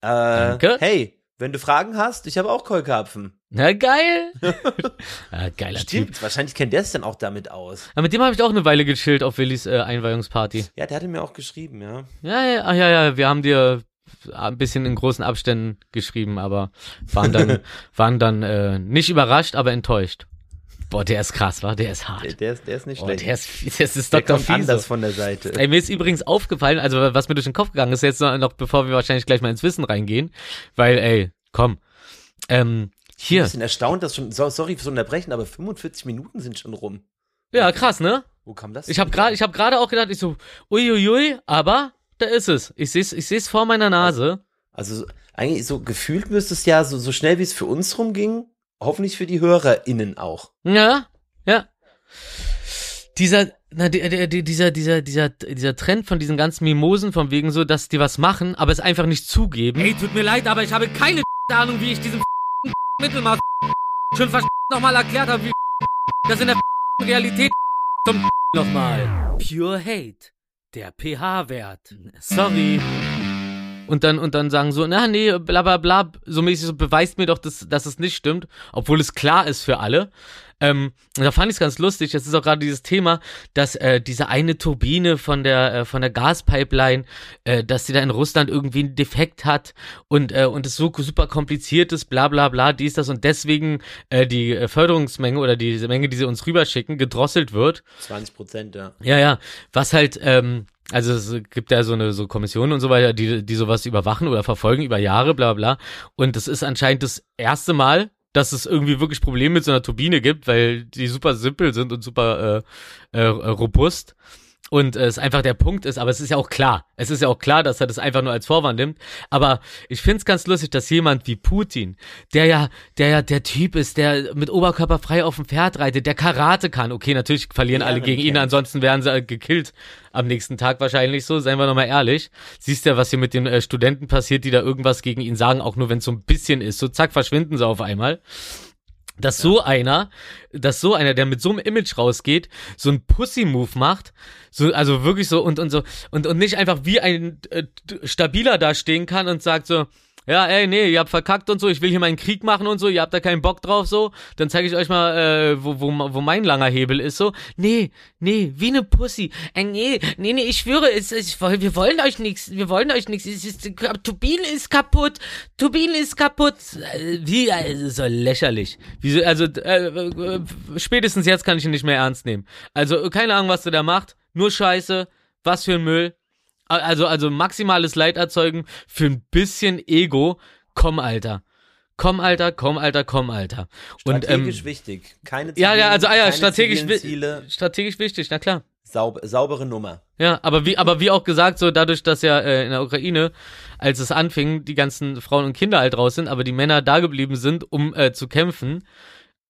Speaker 2: Äh,
Speaker 1: Danke.
Speaker 2: Hey, wenn du Fragen hast, ich habe auch Keukarpfen.
Speaker 1: Na geil. ja, geiler Typ.
Speaker 2: Stimmt, wahrscheinlich kennt der es dann auch damit aus.
Speaker 1: Ja, mit dem habe ich auch eine Weile gechillt auf Willis äh, Einweihungsparty.
Speaker 2: Ja, der hatte mir auch geschrieben, ja.
Speaker 1: Ja, ja, ach ja, ja, wir haben dir ein bisschen in großen Abständen geschrieben, aber waren dann, waren dann äh, nicht überrascht, aber enttäuscht. Boah, der ist krass, war, der ist
Speaker 2: Der,
Speaker 1: hart.
Speaker 2: der, ist, der ist nicht
Speaker 1: Boah,
Speaker 2: schlecht.
Speaker 1: der ist, das ist
Speaker 2: der
Speaker 1: Dr.
Speaker 2: kommt anders von der Seite.
Speaker 1: Ey, mir ist übrigens aufgefallen, also was mir durch den Kopf gegangen ist, jetzt noch, bevor wir wahrscheinlich gleich mal ins Wissen reingehen, weil, ey, komm, ähm,
Speaker 2: Ich
Speaker 1: hier,
Speaker 2: bin ein bisschen erstaunt, dass schon, so, sorry fürs Unterbrechen, aber 45 Minuten sind schon rum.
Speaker 1: ja, krass, ne?
Speaker 2: Wo kam das?
Speaker 1: Ich habe gerade, ich habe gerade auch gedacht, ich so, uiuiui, aber da ist es. Ich seh's, ich seh's vor meiner Nase.
Speaker 2: Also so- eigentlich so gefühlt müsste es ja so, so schnell wie es für uns rumging, hoffentlich für die HörerInnen auch.
Speaker 1: Ja, ja. Dieser, na, die- die- die- dieser, dieser, dieser, dieser Trend von diesen ganzen Mimosen, von wegen so, dass die was machen, aber es einfach nicht zugeben.
Speaker 3: Ey, tut mir leid, aber ich habe keine Ahnung, wie ich diesem Mittelmaß schon nochmal erklärt habe, wie das in der Realität zum nochmal. Pure Hate. Der pH-Wert.
Speaker 1: Sorry. Und dann, und dann sagen so, na, nee, bla, bla, bla, so mäßig, so beweist mir doch, dass, dass es nicht stimmt, obwohl es klar ist für alle. Ähm, da fand ich es ganz lustig, das ist auch gerade dieses Thema, dass äh, diese eine Turbine von der, äh, von der Gaspipeline, äh, dass sie da in Russland irgendwie einen Defekt hat und, äh, und es so super kompliziert ist, bla, bla, bla, dies, das und deswegen äh, die äh, Förderungsmenge oder diese Menge, die sie uns rüberschicken, gedrosselt wird.
Speaker 2: 20 Prozent, ja.
Speaker 1: Ja, ja. Was halt, ähm, also es gibt ja so eine so Kommission und so weiter, die, die sowas überwachen oder verfolgen über Jahre, bla bla. Und das ist anscheinend das erste Mal, dass es irgendwie wirklich Probleme mit so einer Turbine gibt, weil die super simpel sind und super äh, äh, robust. Und äh, es einfach der Punkt ist, aber es ist ja auch klar. Es ist ja auch klar, dass er das einfach nur als Vorwand nimmt. Aber ich find's ganz lustig, dass jemand wie Putin, der ja, der ja der Typ ist, der mit Oberkörper frei auf dem Pferd reitet, der Karate kann. Okay, natürlich verlieren alle gegen ihn, ansonsten wären sie gekillt am nächsten Tag wahrscheinlich so, seien wir nochmal ehrlich. Siehst ja, was hier mit den äh, Studenten passiert, die da irgendwas gegen ihn sagen, auch nur wenn es so ein bisschen ist. So zack, verschwinden sie auf einmal dass so einer, dass so einer, der mit so einem Image rausgeht, so ein Pussy-Move macht, so, also wirklich so und, und so, und, und nicht einfach wie ein äh, stabiler da stehen kann und sagt so, ja, ey, nee, ihr habt verkackt und so, ich will hier meinen Krieg machen und so, ihr habt da keinen Bock drauf, so, dann zeige ich euch mal, äh, wo, wo, wo mein langer Hebel ist, so. Nee, nee, wie ne Pussy. Äh, nee, nee, nee, ich schwöre, es, es, wir wollen euch nichts, wir wollen euch nichts, ist, Turbine ist kaputt, Turbine ist kaputt. Äh, Wie, also, so lächerlich. Wieso, also, äh, äh, spätestens jetzt kann ich ihn nicht mehr ernst nehmen. Also, keine Ahnung, was der da macht, nur Scheiße, was für ein Müll. Also, also maximales Leid erzeugen für ein bisschen Ego. Komm, Alter. Komm, Alter, komm, Alter, komm, Alter. Und,
Speaker 2: Strategisch
Speaker 1: ähm,
Speaker 2: wichtig. Keine
Speaker 1: ja, ja, also, ah ja, strategisch,
Speaker 2: Ziele,
Speaker 1: strategisch wichtig, na klar.
Speaker 2: saub, saubere Nummer.
Speaker 1: Ja, aber wie, aber wie auch gesagt, so dadurch, dass ja äh, in der Ukraine, als es anfing, die ganzen Frauen und Kinder halt raus sind, aber die Männer da geblieben sind, um äh, zu kämpfen,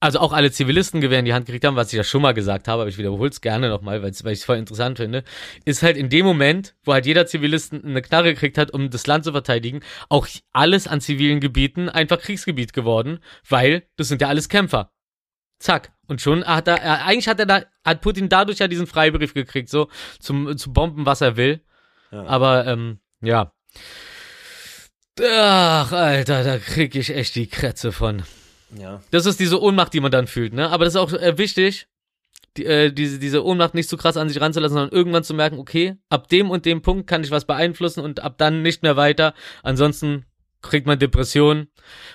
Speaker 1: also auch alle Zivilisten Gewehr in die Hand gekriegt haben, was ich ja schon mal gesagt habe, aber ich wiederhole es gerne nochmal, weil ich es voll interessant finde, ist halt in dem Moment, wo halt jeder Zivilisten eine Knarre gekriegt hat, um das Land zu verteidigen, auch alles an zivilen Gebieten einfach Kriegsgebiet geworden, weil das sind ja alles Kämpfer. Zack. Und schon hat er, er eigentlich hat er da, hat Putin dadurch ja diesen Freibrief gekriegt, so zum, zu bomben, was er will.
Speaker 2: Ja.
Speaker 1: Aber ähm, ja. Ach, Alter, da krieg ich echt die Krätze von.
Speaker 2: Ja.
Speaker 1: Das ist diese Ohnmacht, die man dann fühlt, ne? Aber das ist auch äh, wichtig, die, äh, diese, diese Ohnmacht nicht zu krass an sich ranzulassen, sondern irgendwann zu merken, okay, ab dem und dem Punkt kann ich was beeinflussen und ab dann nicht mehr weiter. Ansonsten kriegt man Depressionen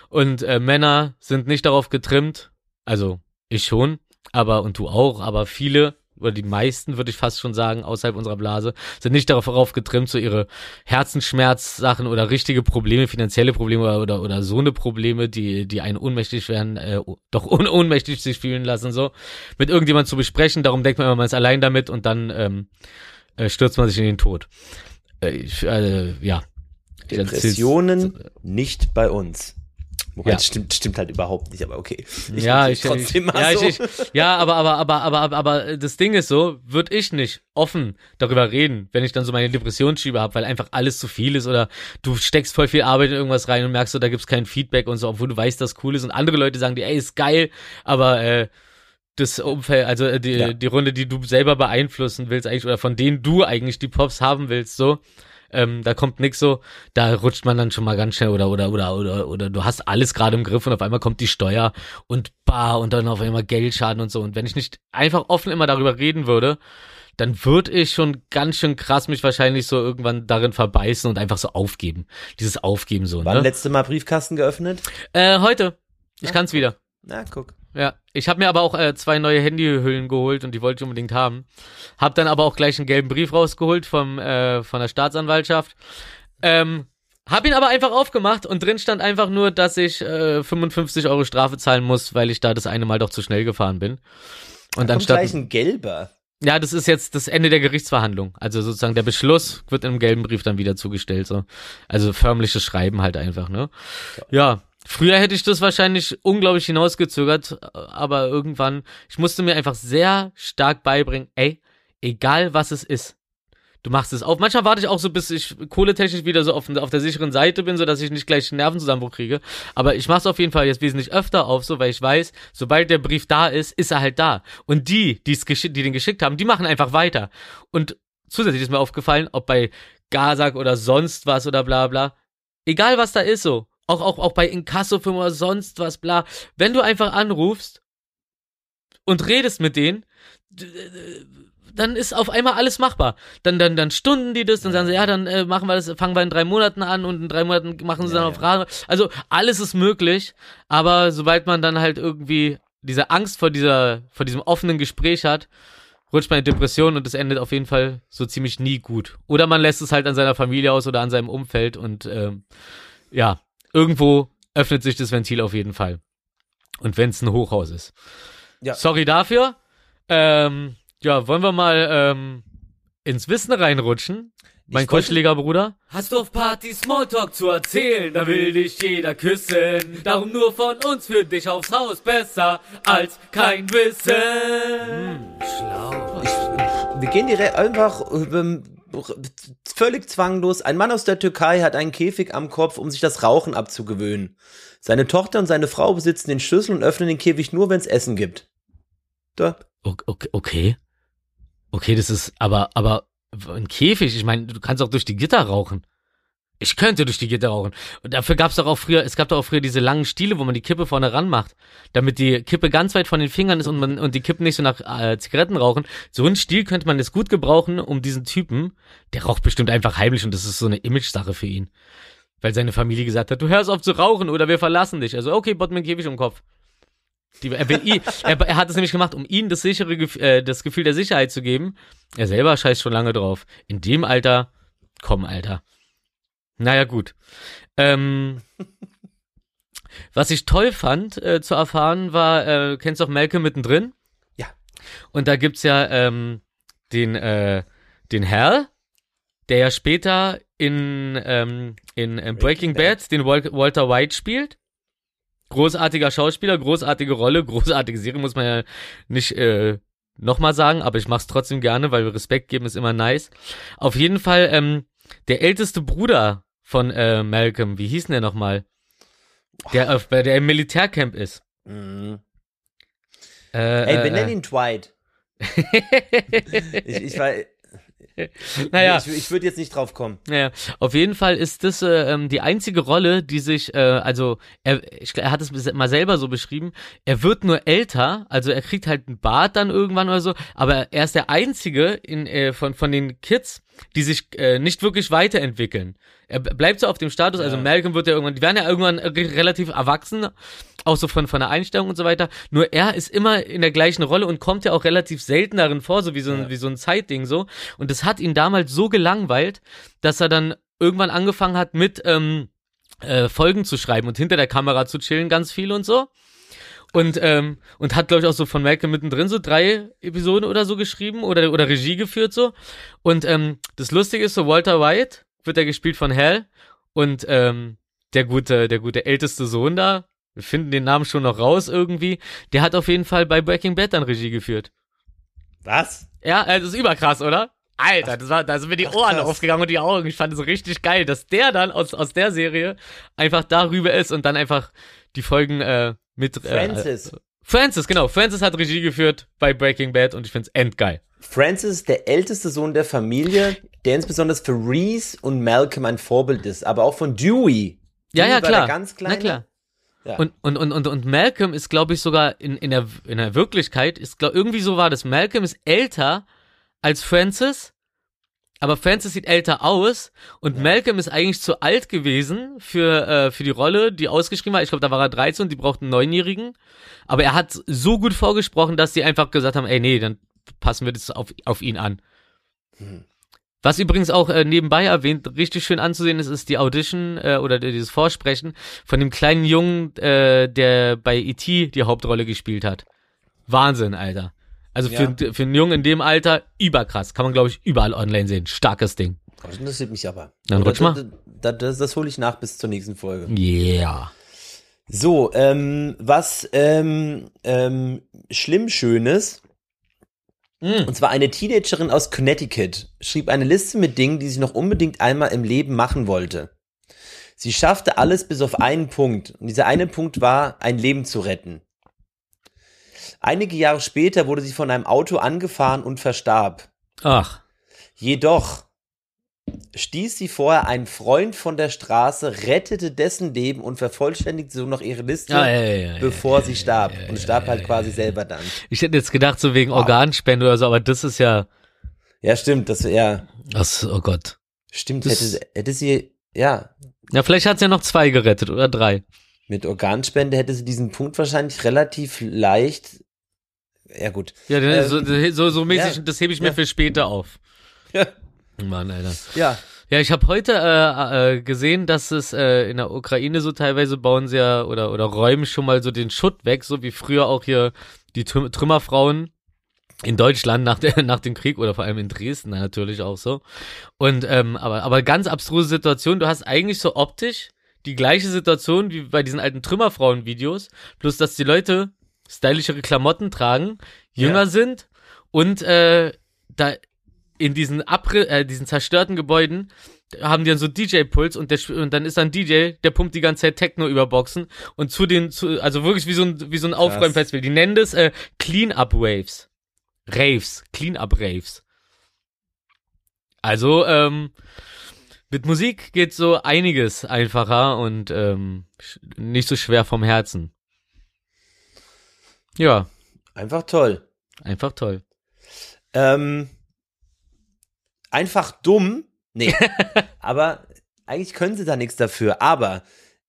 Speaker 1: und äh, Männer sind nicht darauf getrimmt, also ich schon, aber und du auch, aber viele oder die meisten, würde ich fast schon sagen, außerhalb unserer Blase, sind nicht darauf getrimmt, so ihre Herzensschmerzsachen oder richtige Probleme, finanzielle Probleme oder, oder, oder so eine Probleme, die, die einen ohnmächtig werden, äh, doch un ohnmächtig sich fühlen lassen, so, mit irgendjemand zu besprechen. Darum denkt man immer, man ist allein damit und dann ähm, äh, stürzt man sich in den Tod. Äh, ich, äh, ja.
Speaker 2: Depressionen nicht bei uns. Wobei,
Speaker 1: Ja.
Speaker 2: das stimmt, stimmt halt überhaupt nicht, aber okay.
Speaker 1: ja,
Speaker 2: mach
Speaker 1: ich,
Speaker 2: trotzdem
Speaker 1: ich,
Speaker 2: mal
Speaker 1: ja,
Speaker 2: so.
Speaker 1: ich, ich, ja, aber, aber, aber, aber, aber, aber das Ding ist so, würde ich nicht offen darüber reden, wenn ich dann so meine Depressionsschiebe habe, weil einfach alles zu viel ist oder du steckst voll viel Arbeit in irgendwas rein und merkst so, da gibt's kein Feedback und so, obwohl du weißt, dass cool ist und andere Leute sagen dir, ey, ist geil, aber äh, das Umfeld, also äh, die,
Speaker 2: Ja.
Speaker 1: die Runde, die du selber beeinflussen willst eigentlich oder von denen du eigentlich die Pops haben willst, so, ähm, da kommt nix so, da rutscht man dann schon mal ganz schnell oder oder oder oder oder du hast alles gerade im Griff und auf einmal kommt die Steuer und bar und dann auf einmal Geldschaden und so und wenn ich nicht einfach offen immer darüber reden würde, dann würde ich schon ganz schön krass mich wahrscheinlich so irgendwann darin verbeißen und einfach so aufgeben. Dieses Aufgeben so,
Speaker 2: Wann
Speaker 1: ne?
Speaker 2: letzte Mal Briefkasten geöffnet?
Speaker 1: Äh, heute. Ich
Speaker 2: Ja,
Speaker 1: kann's wieder.
Speaker 2: Na, guck.
Speaker 1: Ja, ich habe mir aber auch äh, zwei neue Handyhüllen geholt und die wollte ich unbedingt haben. Hab dann aber auch gleich einen gelben Brief rausgeholt vom äh, von der Staatsanwaltschaft. Ähm, hab ihn aber einfach aufgemacht und drin stand einfach nur, dass ich äh, 55 Euro Strafe zahlen muss, weil ich da das eine Mal doch zu schnell gefahren bin. Und
Speaker 2: Kommt
Speaker 1: anstatt
Speaker 2: gleich ein gelber.
Speaker 1: ja, das ist jetzt das Ende der Gerichtsverhandlung. Also sozusagen der Beschluss wird im gelben Brief dann wieder zugestellt. So. Also förmliches Schreiben halt einfach, ne? Ja. Früher hätte ich das wahrscheinlich unglaublich hinausgezögert, aber irgendwann, ich musste mir einfach sehr stark beibringen, ey, egal was es ist, du machst es auf. Manchmal warte ich auch so, bis ich kohletechnisch wieder so auf, auf der sicheren Seite bin, so dass ich nicht gleich einen Nervenzusammenbruch kriege. Aber ich mach's auf jeden Fall jetzt wesentlich öfter auf, so, weil ich weiß, sobald der Brief da ist, ist er halt da. Und die, die's die den geschickt haben, die machen einfach weiter. Und zusätzlich ist mir aufgefallen, ob bei Gazak oder sonst was oder bla bla, egal was da ist so, auch, auch, auch bei Inkassofirmen oder sonst was, bla, wenn du einfach anrufst und redest mit denen, dann ist auf einmal alles machbar. Dann, dann, dann stunden die das, dann sagen sie, ja, dann äh, machen wir das, fangen wir in drei Monaten an und in drei Monaten machen sie
Speaker 2: Ja,
Speaker 1: dann auf
Speaker 2: ja.
Speaker 1: Radio. Also alles ist möglich, aber sobald man dann halt irgendwie diese Angst vor dieser, vor diesem offenen Gespräch hat, rutscht man in Depression und es endet auf jeden Fall so ziemlich nie gut. Oder man lässt es halt an seiner Familie aus oder an seinem Umfeld und ähm, ja, irgendwo öffnet sich das Ventil auf jeden Fall. Und wenn es ein Hochhaus ist.
Speaker 2: Ja.
Speaker 1: Sorry dafür. Ähm, ja, wollen wir mal ähm, ins Wissen reinrutschen? Mein kuscheliger Bruder.
Speaker 3: Hast du auf Party Smalltalk zu erzählen, da will dich jeder küssen. Darum nur von uns für dich aufs Haus besser als kein Wissen. Schlau.
Speaker 2: Ich, wir gehen direkt einfach ähm, völlig zwanglos. Ein Mann aus der Türkei hat einen Käfig am Kopf, um sich das Rauchen abzugewöhnen. Seine Tochter und seine Frau besitzen den Schlüssel und öffnen den Käfig nur, wenn es Essen gibt. Da.
Speaker 1: Okay, okay. Okay, das ist aber, aber ein Käfig, ich meine, du kannst auch durch die Gitter rauchen. Ich könnte durch die Gitter rauchen. Und dafür gab's doch auch früher, es gab doch auch früher diese langen Stiele, wo man die Kippe vorne ran macht, damit die Kippe ganz weit von den Fingern ist und man und die Kippen nicht so nach äh, Zigaretten rauchen. So ein Stiel könnte man jetzt gut gebrauchen, um diesen Typen, der raucht bestimmt einfach heimlich und das ist so eine Image-Sache für ihn. Weil seine Familie gesagt hat, du hörst auf zu rauchen oder wir verlassen dich. Also, okay, bot mir einen Käfig um den Kopf. Die, er, will ihn, er, er hat es nämlich gemacht, um ihnen das sichere, äh, das Gefühl der Sicherheit zu geben. Er selber scheißt schon lange drauf. In dem Alter, komm, Alter. Naja, gut. Ähm, was ich toll fand äh, zu erfahren war, äh, kennst du auch Malcolm mittendrin?
Speaker 2: Ja.
Speaker 1: Und da gibt's ja ähm, den, äh, den Hal, der ja später in, ähm, in äh, Breaking,
Speaker 2: Breaking
Speaker 1: Bad, den Wal Walter White spielt. Großartiger Schauspieler, großartige Rolle, großartige Serie, muss man ja nicht äh, nochmal sagen, aber ich mach's trotzdem gerne, weil Respekt geben ist immer nice. Auf jeden Fall, ähm, der älteste Bruder von äh, Malcolm, wie hieß denn der nochmal? Der, auf, der im Militärcamp ist.
Speaker 2: Mhm.
Speaker 1: Äh,
Speaker 2: Ey, wir
Speaker 1: äh,
Speaker 2: ihn Dwight. Ich, ich war.
Speaker 1: naja,
Speaker 2: Ich, ich würde jetzt nicht drauf kommen.
Speaker 1: naja, auf jeden Fall ist das äh, ähm, die einzige Rolle, die sich, äh, also er, ich, er hat es mal selber so beschrieben, er wird nur älter, also er kriegt halt einen Bart dann irgendwann oder so, aber er ist der einzige in, äh, von, von den Kids, die sich äh, nicht wirklich weiterentwickeln. Er bleibt so auf dem Status, also
Speaker 2: Ja.
Speaker 1: Malcolm wird ja irgendwann, die werden ja irgendwann re- relativ erwachsen, auch so von, von der Einstellung und so weiter. Nur er ist immer in der gleichen Rolle und kommt ja auch relativ selten darin vor, so wie so ein,
Speaker 2: Ja.
Speaker 1: wie so ein Zeitding so. Und das hat ihn damals so gelangweilt, dass er dann irgendwann angefangen hat mit ähm, äh, Folgen zu schreiben und hinter der Kamera zu chillen, ganz viel und so. Und, ähm, und hat, glaube ich, auch so von Malcolm mittendrin so drei Episoden oder so geschrieben oder, oder Regie geführt so. Und ähm, das Lustige ist so, Walter White wird er gespielt von Hal und ähm, der gute, der gute älteste Sohn da, wir finden den Namen schon noch raus irgendwie, der hat auf jeden Fall bei Breaking Bad dann Regie geführt.
Speaker 2: Was?
Speaker 1: Ja, äh, das ist überkrass, oder? Alter, das war, da sind mir die
Speaker 2: Ach,
Speaker 1: Ohren
Speaker 2: krass.
Speaker 1: aufgegangen und die Augen. Ich fand es richtig geil, dass der dann aus, aus der Serie einfach darüber ist und dann einfach die Folgen äh, mit.
Speaker 2: Francis.
Speaker 1: Äh, Francis, genau. Francis hat Regie geführt bei Breaking Bad und ich find's endgeil.
Speaker 2: Francis ist der älteste Sohn der Familie, der insbesondere für Reese und Malcolm ein Vorbild ist, aber auch von Dewey.
Speaker 1: Ja,
Speaker 2: Dewey
Speaker 1: ja, klar.
Speaker 2: Ganz kleine.
Speaker 1: Na klar.
Speaker 2: Ja.
Speaker 1: Und, und, und, und, und Malcolm ist, glaube ich, sogar in, in, der, in der Wirklichkeit, ist, glaub, irgendwie so war das. Malcolm ist älter als Francis, aber Francis sieht älter aus und Malcolm ist eigentlich zu alt gewesen für, äh, für die Rolle, die ausgeschrieben war. Ich glaube, da war er 13 und die brauchten einen Neunjährigen. Aber er hat so gut vorgesprochen, dass die einfach gesagt haben, ey, nee, dann passen wir das auf, auf ihn an.
Speaker 2: Hm.
Speaker 1: Was übrigens auch äh, nebenbei erwähnt richtig schön anzusehen ist, ist die Audition äh, oder dieses Vorsprechen von dem kleinen Jungen, äh, der bei E.T. die Hauptrolle gespielt hat. Wahnsinn, Alter. Also für, für einen Jungen in dem Alter, überkrass. Kann man, glaube ich, überall online sehen. Starkes Ding.
Speaker 2: Das interessiert mich aber.
Speaker 1: Dann rutsch mal.
Speaker 2: Das, das, das, das hole ich nach bis zur nächsten Folge.
Speaker 1: Yeah.
Speaker 2: So, ähm, was ähm, ähm, schlimm Schönes.
Speaker 1: Mm.
Speaker 2: Und zwar eine Teenagerin aus Connecticut schrieb eine Liste mit Dingen, die sie noch unbedingt einmal im Leben machen wollte. Sie schaffte alles bis auf einen Punkt. Und dieser eine Punkt war, ein Leben zu retten. Einige Jahre später wurde sie von einem Auto angefahren und verstarb.
Speaker 1: Ach.
Speaker 2: Jedoch stieß sie vorher einen Freund von der Straße, rettete dessen Leben und vervollständigte so noch ihre Liste,
Speaker 1: Ja, ja, ja, ja,
Speaker 2: bevor sie starb. und starb halt quasi selber dann.
Speaker 1: Ich hätte jetzt gedacht, so wegen Organspende oder so, aber das ist ja.
Speaker 2: Ja, stimmt, das ja,
Speaker 1: Das, oh Gott.
Speaker 2: stimmt,
Speaker 1: Das-
Speaker 2: hätte, hätte sie, ja,
Speaker 1: Ja, vielleicht hat sie ja noch zwei gerettet oder drei.
Speaker 2: mit Organspende hätte sie diesen Punkt wahrscheinlich relativ leicht, ja gut.
Speaker 1: Ja,
Speaker 2: Ähm,
Speaker 1: so, so, so mäßig,
Speaker 2: ja.
Speaker 1: das hebe ich mir
Speaker 2: Ja.
Speaker 1: für später auf.
Speaker 2: Ja.
Speaker 1: Mann, Alter.
Speaker 2: Ja,
Speaker 1: Ja, ich habe heute äh, äh, gesehen, dass es äh, in der Ukraine so teilweise bauen sie ja oder oder räumen schon mal so den Schutt weg, so wie früher auch hier die Trüm Trümmerfrauen in Deutschland nach der nach dem Krieg oder vor allem in Dresden natürlich auch so. Und ähm, aber aber ganz abstruse Situation. Du hast eigentlich so optisch die gleiche Situation wie bei diesen alten Trümmerfrauen-Videos, bloß dass die Leute stylischere Klamotten tragen, jünger
Speaker 2: Ja.
Speaker 1: sind und äh, da in diesen Abri äh, diesen zerstörten Gebäuden haben die dann so DJ-Puls und, der, und dann ist dann DJ, der pumpt die ganze Zeit Techno über Boxen und zu den, zu, also wirklich wie so ein, wie so ein Aufräumfestival. Die nennen das äh, Clean-Up Waves. Raves. Clean-Up Raves. Also, ähm, mit Musik geht so einiges einfacher und ähm, nicht so schwer vom Herzen. Ja,
Speaker 2: einfach toll.
Speaker 1: einfach toll.
Speaker 2: Ähm, einfach dumm. Nee. aber eigentlich können sie da nichts dafür. Aber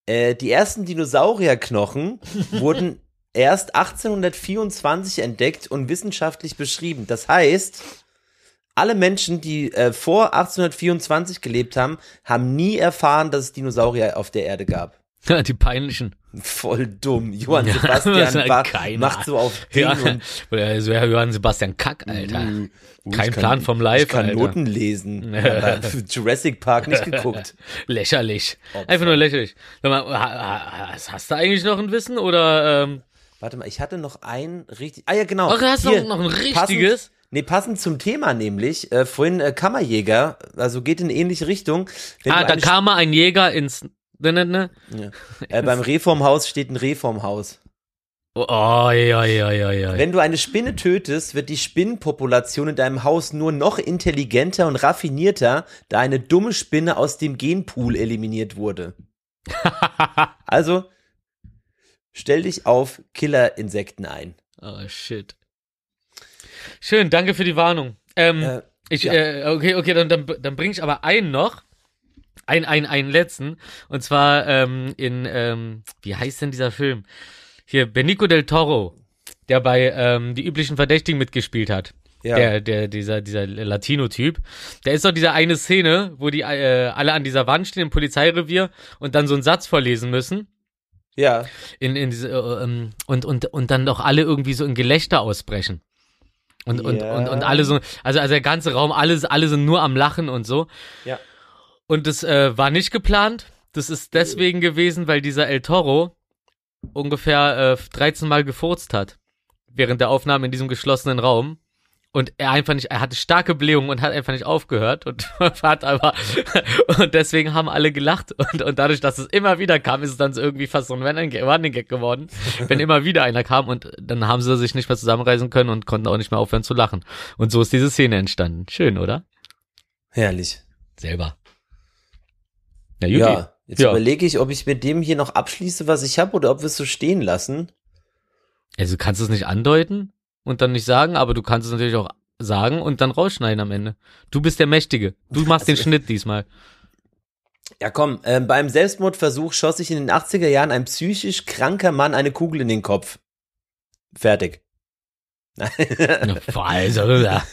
Speaker 2: äh, die ersten Dinosaurierknochen wurden erst 1824 entdeckt und wissenschaftlich beschrieben. Das heißt, alle Menschen, die äh, vor 1824 gelebt haben, haben nie erfahren, dass es Dinosaurier auf der Erde gab.
Speaker 1: Die peinlichen.
Speaker 2: Voll dumm. Johann
Speaker 1: Ja,
Speaker 2: Sebastian
Speaker 1: keiner.
Speaker 2: macht so auf Ding
Speaker 1: Ja,
Speaker 2: und
Speaker 1: also Herr Johann Sebastian Kack, Alter.
Speaker 2: Uh,
Speaker 1: Kein Plan vom Live,
Speaker 2: Ich kann
Speaker 1: Alter.
Speaker 2: Noten lesen. Jurassic Park nicht geguckt.
Speaker 1: Lächerlich.
Speaker 2: Opfer.
Speaker 1: Einfach nur lächerlich. Mal, ha- ha- hast, du eigentlich noch ein Wissen oder ähm,
Speaker 2: Warte mal, ich hatte noch ein richtig. Ah ja, genau.
Speaker 1: ach, hast
Speaker 2: Hier,
Speaker 1: noch, ein
Speaker 2: Passend,
Speaker 1: richtiges?
Speaker 2: nee, passend zum Thema nämlich. Äh, vorhin äh, Kammerjäger, also geht in ähnliche Richtung. Wenn
Speaker 1: Ah, da kam mal ein Jäger ins ne, ne, ne?
Speaker 2: St- äh, beim Reh vorm Haus steht ein Reh vorm Haus.
Speaker 1: Oh, oi, oi, oi, oi, oi.
Speaker 2: Wenn du eine Spinne tötest, wird die Spinnenpopulation in deinem Haus nur noch intelligenter und raffinierter, da eine dumme Spinne aus dem Genpool eliminiert wurde. also, stell dich auf Killerinsekten ein.
Speaker 1: Oh, shit. Schön, danke für die Warnung. Ähm,
Speaker 2: Äh,
Speaker 1: ich,
Speaker 2: ja.
Speaker 1: äh, okay, okay, dann, dann, dann bringe ich aber einen noch. Ein, ein, einen letzten. Und zwar ähm, in, ähm, wie heißt denn dieser Film? Hier, Benicio del Toro, der bei ähm, Die üblichen Verdächtigen mitgespielt hat.
Speaker 2: Ja.
Speaker 1: Der, der, dieser, dieser Latino-Typ. Der ist doch diese eine Szene, wo die äh, alle an dieser Wand stehen im Polizeirevier und dann so einen Satz vorlesen müssen.
Speaker 2: Ja,
Speaker 1: In, in diese, äh, ähm, und, und, und dann doch alle irgendwie so in Gelächter ausbrechen. Und, und,
Speaker 2: Ja.
Speaker 1: und, und alle so, also, also der ganze Raum, alles, alle sind nur am Lachen und so.
Speaker 2: ja.
Speaker 1: Und das äh, war nicht geplant. Das ist deswegen gewesen, weil dieser El Toro ungefähr äh, 13 Mal gefurzt hat. Während der Aufnahme in diesem geschlossenen Raum. Und er einfach nicht, er hatte starke Blähungen und hat einfach nicht aufgehört und hat aber, und deswegen haben alle gelacht und, und dadurch, dass es immer wieder kam, ist es dann so irgendwie fast so ein Running Gag- geworden, wenn immer wieder einer kam und dann haben sie sich nicht mehr zusammenreißen können und konnten auch nicht mehr aufhören zu lachen. Und so ist diese Szene entstanden. Schön, oder?
Speaker 2: Herrlich.
Speaker 1: Selber. Ja, Juti.
Speaker 2: Ja, jetzt
Speaker 1: Ja.
Speaker 2: überlege ich, ob ich mit dem hier noch abschließe, was ich habe, oder ob wir es so stehen lassen.
Speaker 1: Also du kannst es nicht andeuten und dann nicht sagen, aber du kannst es natürlich auch sagen und dann rausschneiden am Ende. Du bist der Mächtige. Du machst den
Speaker 2: Also-
Speaker 1: Schnitt diesmal.
Speaker 2: Ja, komm, ähm, beim Selbstmordversuch schoss sich in den 80er Jahren ein psychisch kranker Mann eine Kugel in den Kopf. Fertig.
Speaker 1: Ja, boah, also, ja.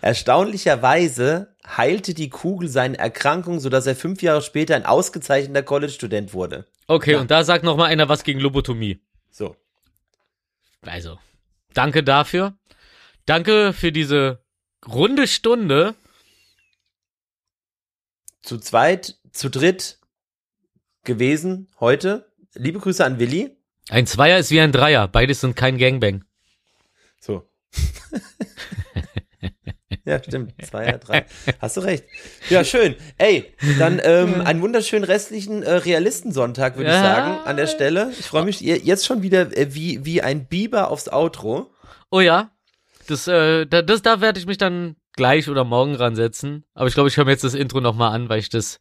Speaker 2: Erstaunlicherweise heilte die Kugel seine Erkrankung, sodass er fünf Jahre später ein ausgezeichneter College-Student wurde.
Speaker 1: Okay,
Speaker 2: Ja.
Speaker 1: und da sagt noch mal einer was gegen Lobotomie.
Speaker 2: So.
Speaker 1: Also, danke dafür. Danke für diese runde Stunde.
Speaker 2: Zu zweit, zu dritt gewesen heute. Liebe Grüße an Willi.
Speaker 1: Ein Zweier ist wie ein Dreier. Beides sind kein Gangbang.
Speaker 2: Ja, stimmt. Zwei, drei. Hast du recht. Ja, schön. Ey, dann ähm, einen wunderschönen restlichen äh, Realistensonntag, würde ich
Speaker 1: Ja.
Speaker 2: sagen, an der Stelle. Ich freue mich je- jetzt schon wieder äh, wie, wie ein Biber aufs Outro.
Speaker 1: Oh ja, das, äh, da, das, da werde ich mich dann gleich oder morgen ransetzen. Aber ich glaube, ich höre mir jetzt das Intro noch mal an, weil ich das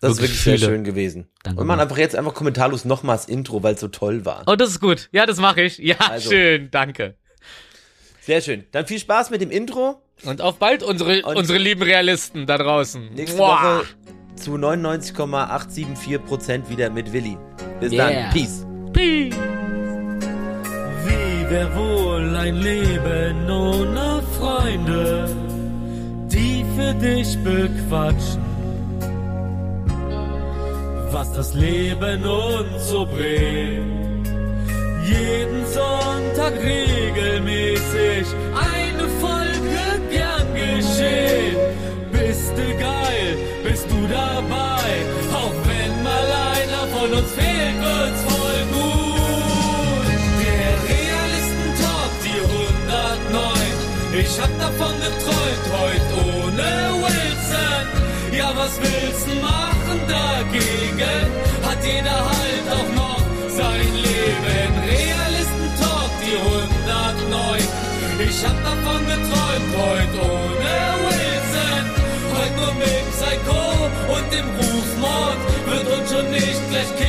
Speaker 2: Das ist
Speaker 1: Wirklich
Speaker 2: wirklich sehr schön gewesen.
Speaker 1: Danke,
Speaker 2: Und man einfach jetzt einfach kommentarlos nochmals Intro, weil es so toll war.
Speaker 1: Oh, das ist gut. Ja, das mache ich. Ja,
Speaker 2: Also.
Speaker 1: schön, danke.
Speaker 2: Sehr schön. Dann viel Spaß mit dem Intro.
Speaker 1: Und auf bald unsere,
Speaker 2: Und-
Speaker 1: unsere lieben Realisten da draußen.
Speaker 2: Nächste. Woche zu 99,874% wieder mit Willi. Bis
Speaker 1: Yeah.
Speaker 2: dann. Peace.
Speaker 1: Peace.
Speaker 3: Wie wär wohl ein Leben ohne Freunde, die für dich bequatschen, was das Leben uns so bringt. Jeden Sonntag regelmäßig eine Folge gern geschehen. Bist du geil, bist du dabei, auch wenn mal einer von uns fehlt, wird's voll gut. Der Realisten-Talk, die 109. Ich hab davon geträumt, heute ohne Wilson. Ja, was willst du machen dagegen? Hat jeder Ich hab davon geträumt, heute ohne Wilson. Heute nur mit Psycho und dem Rufmord wird uns schon nicht gleich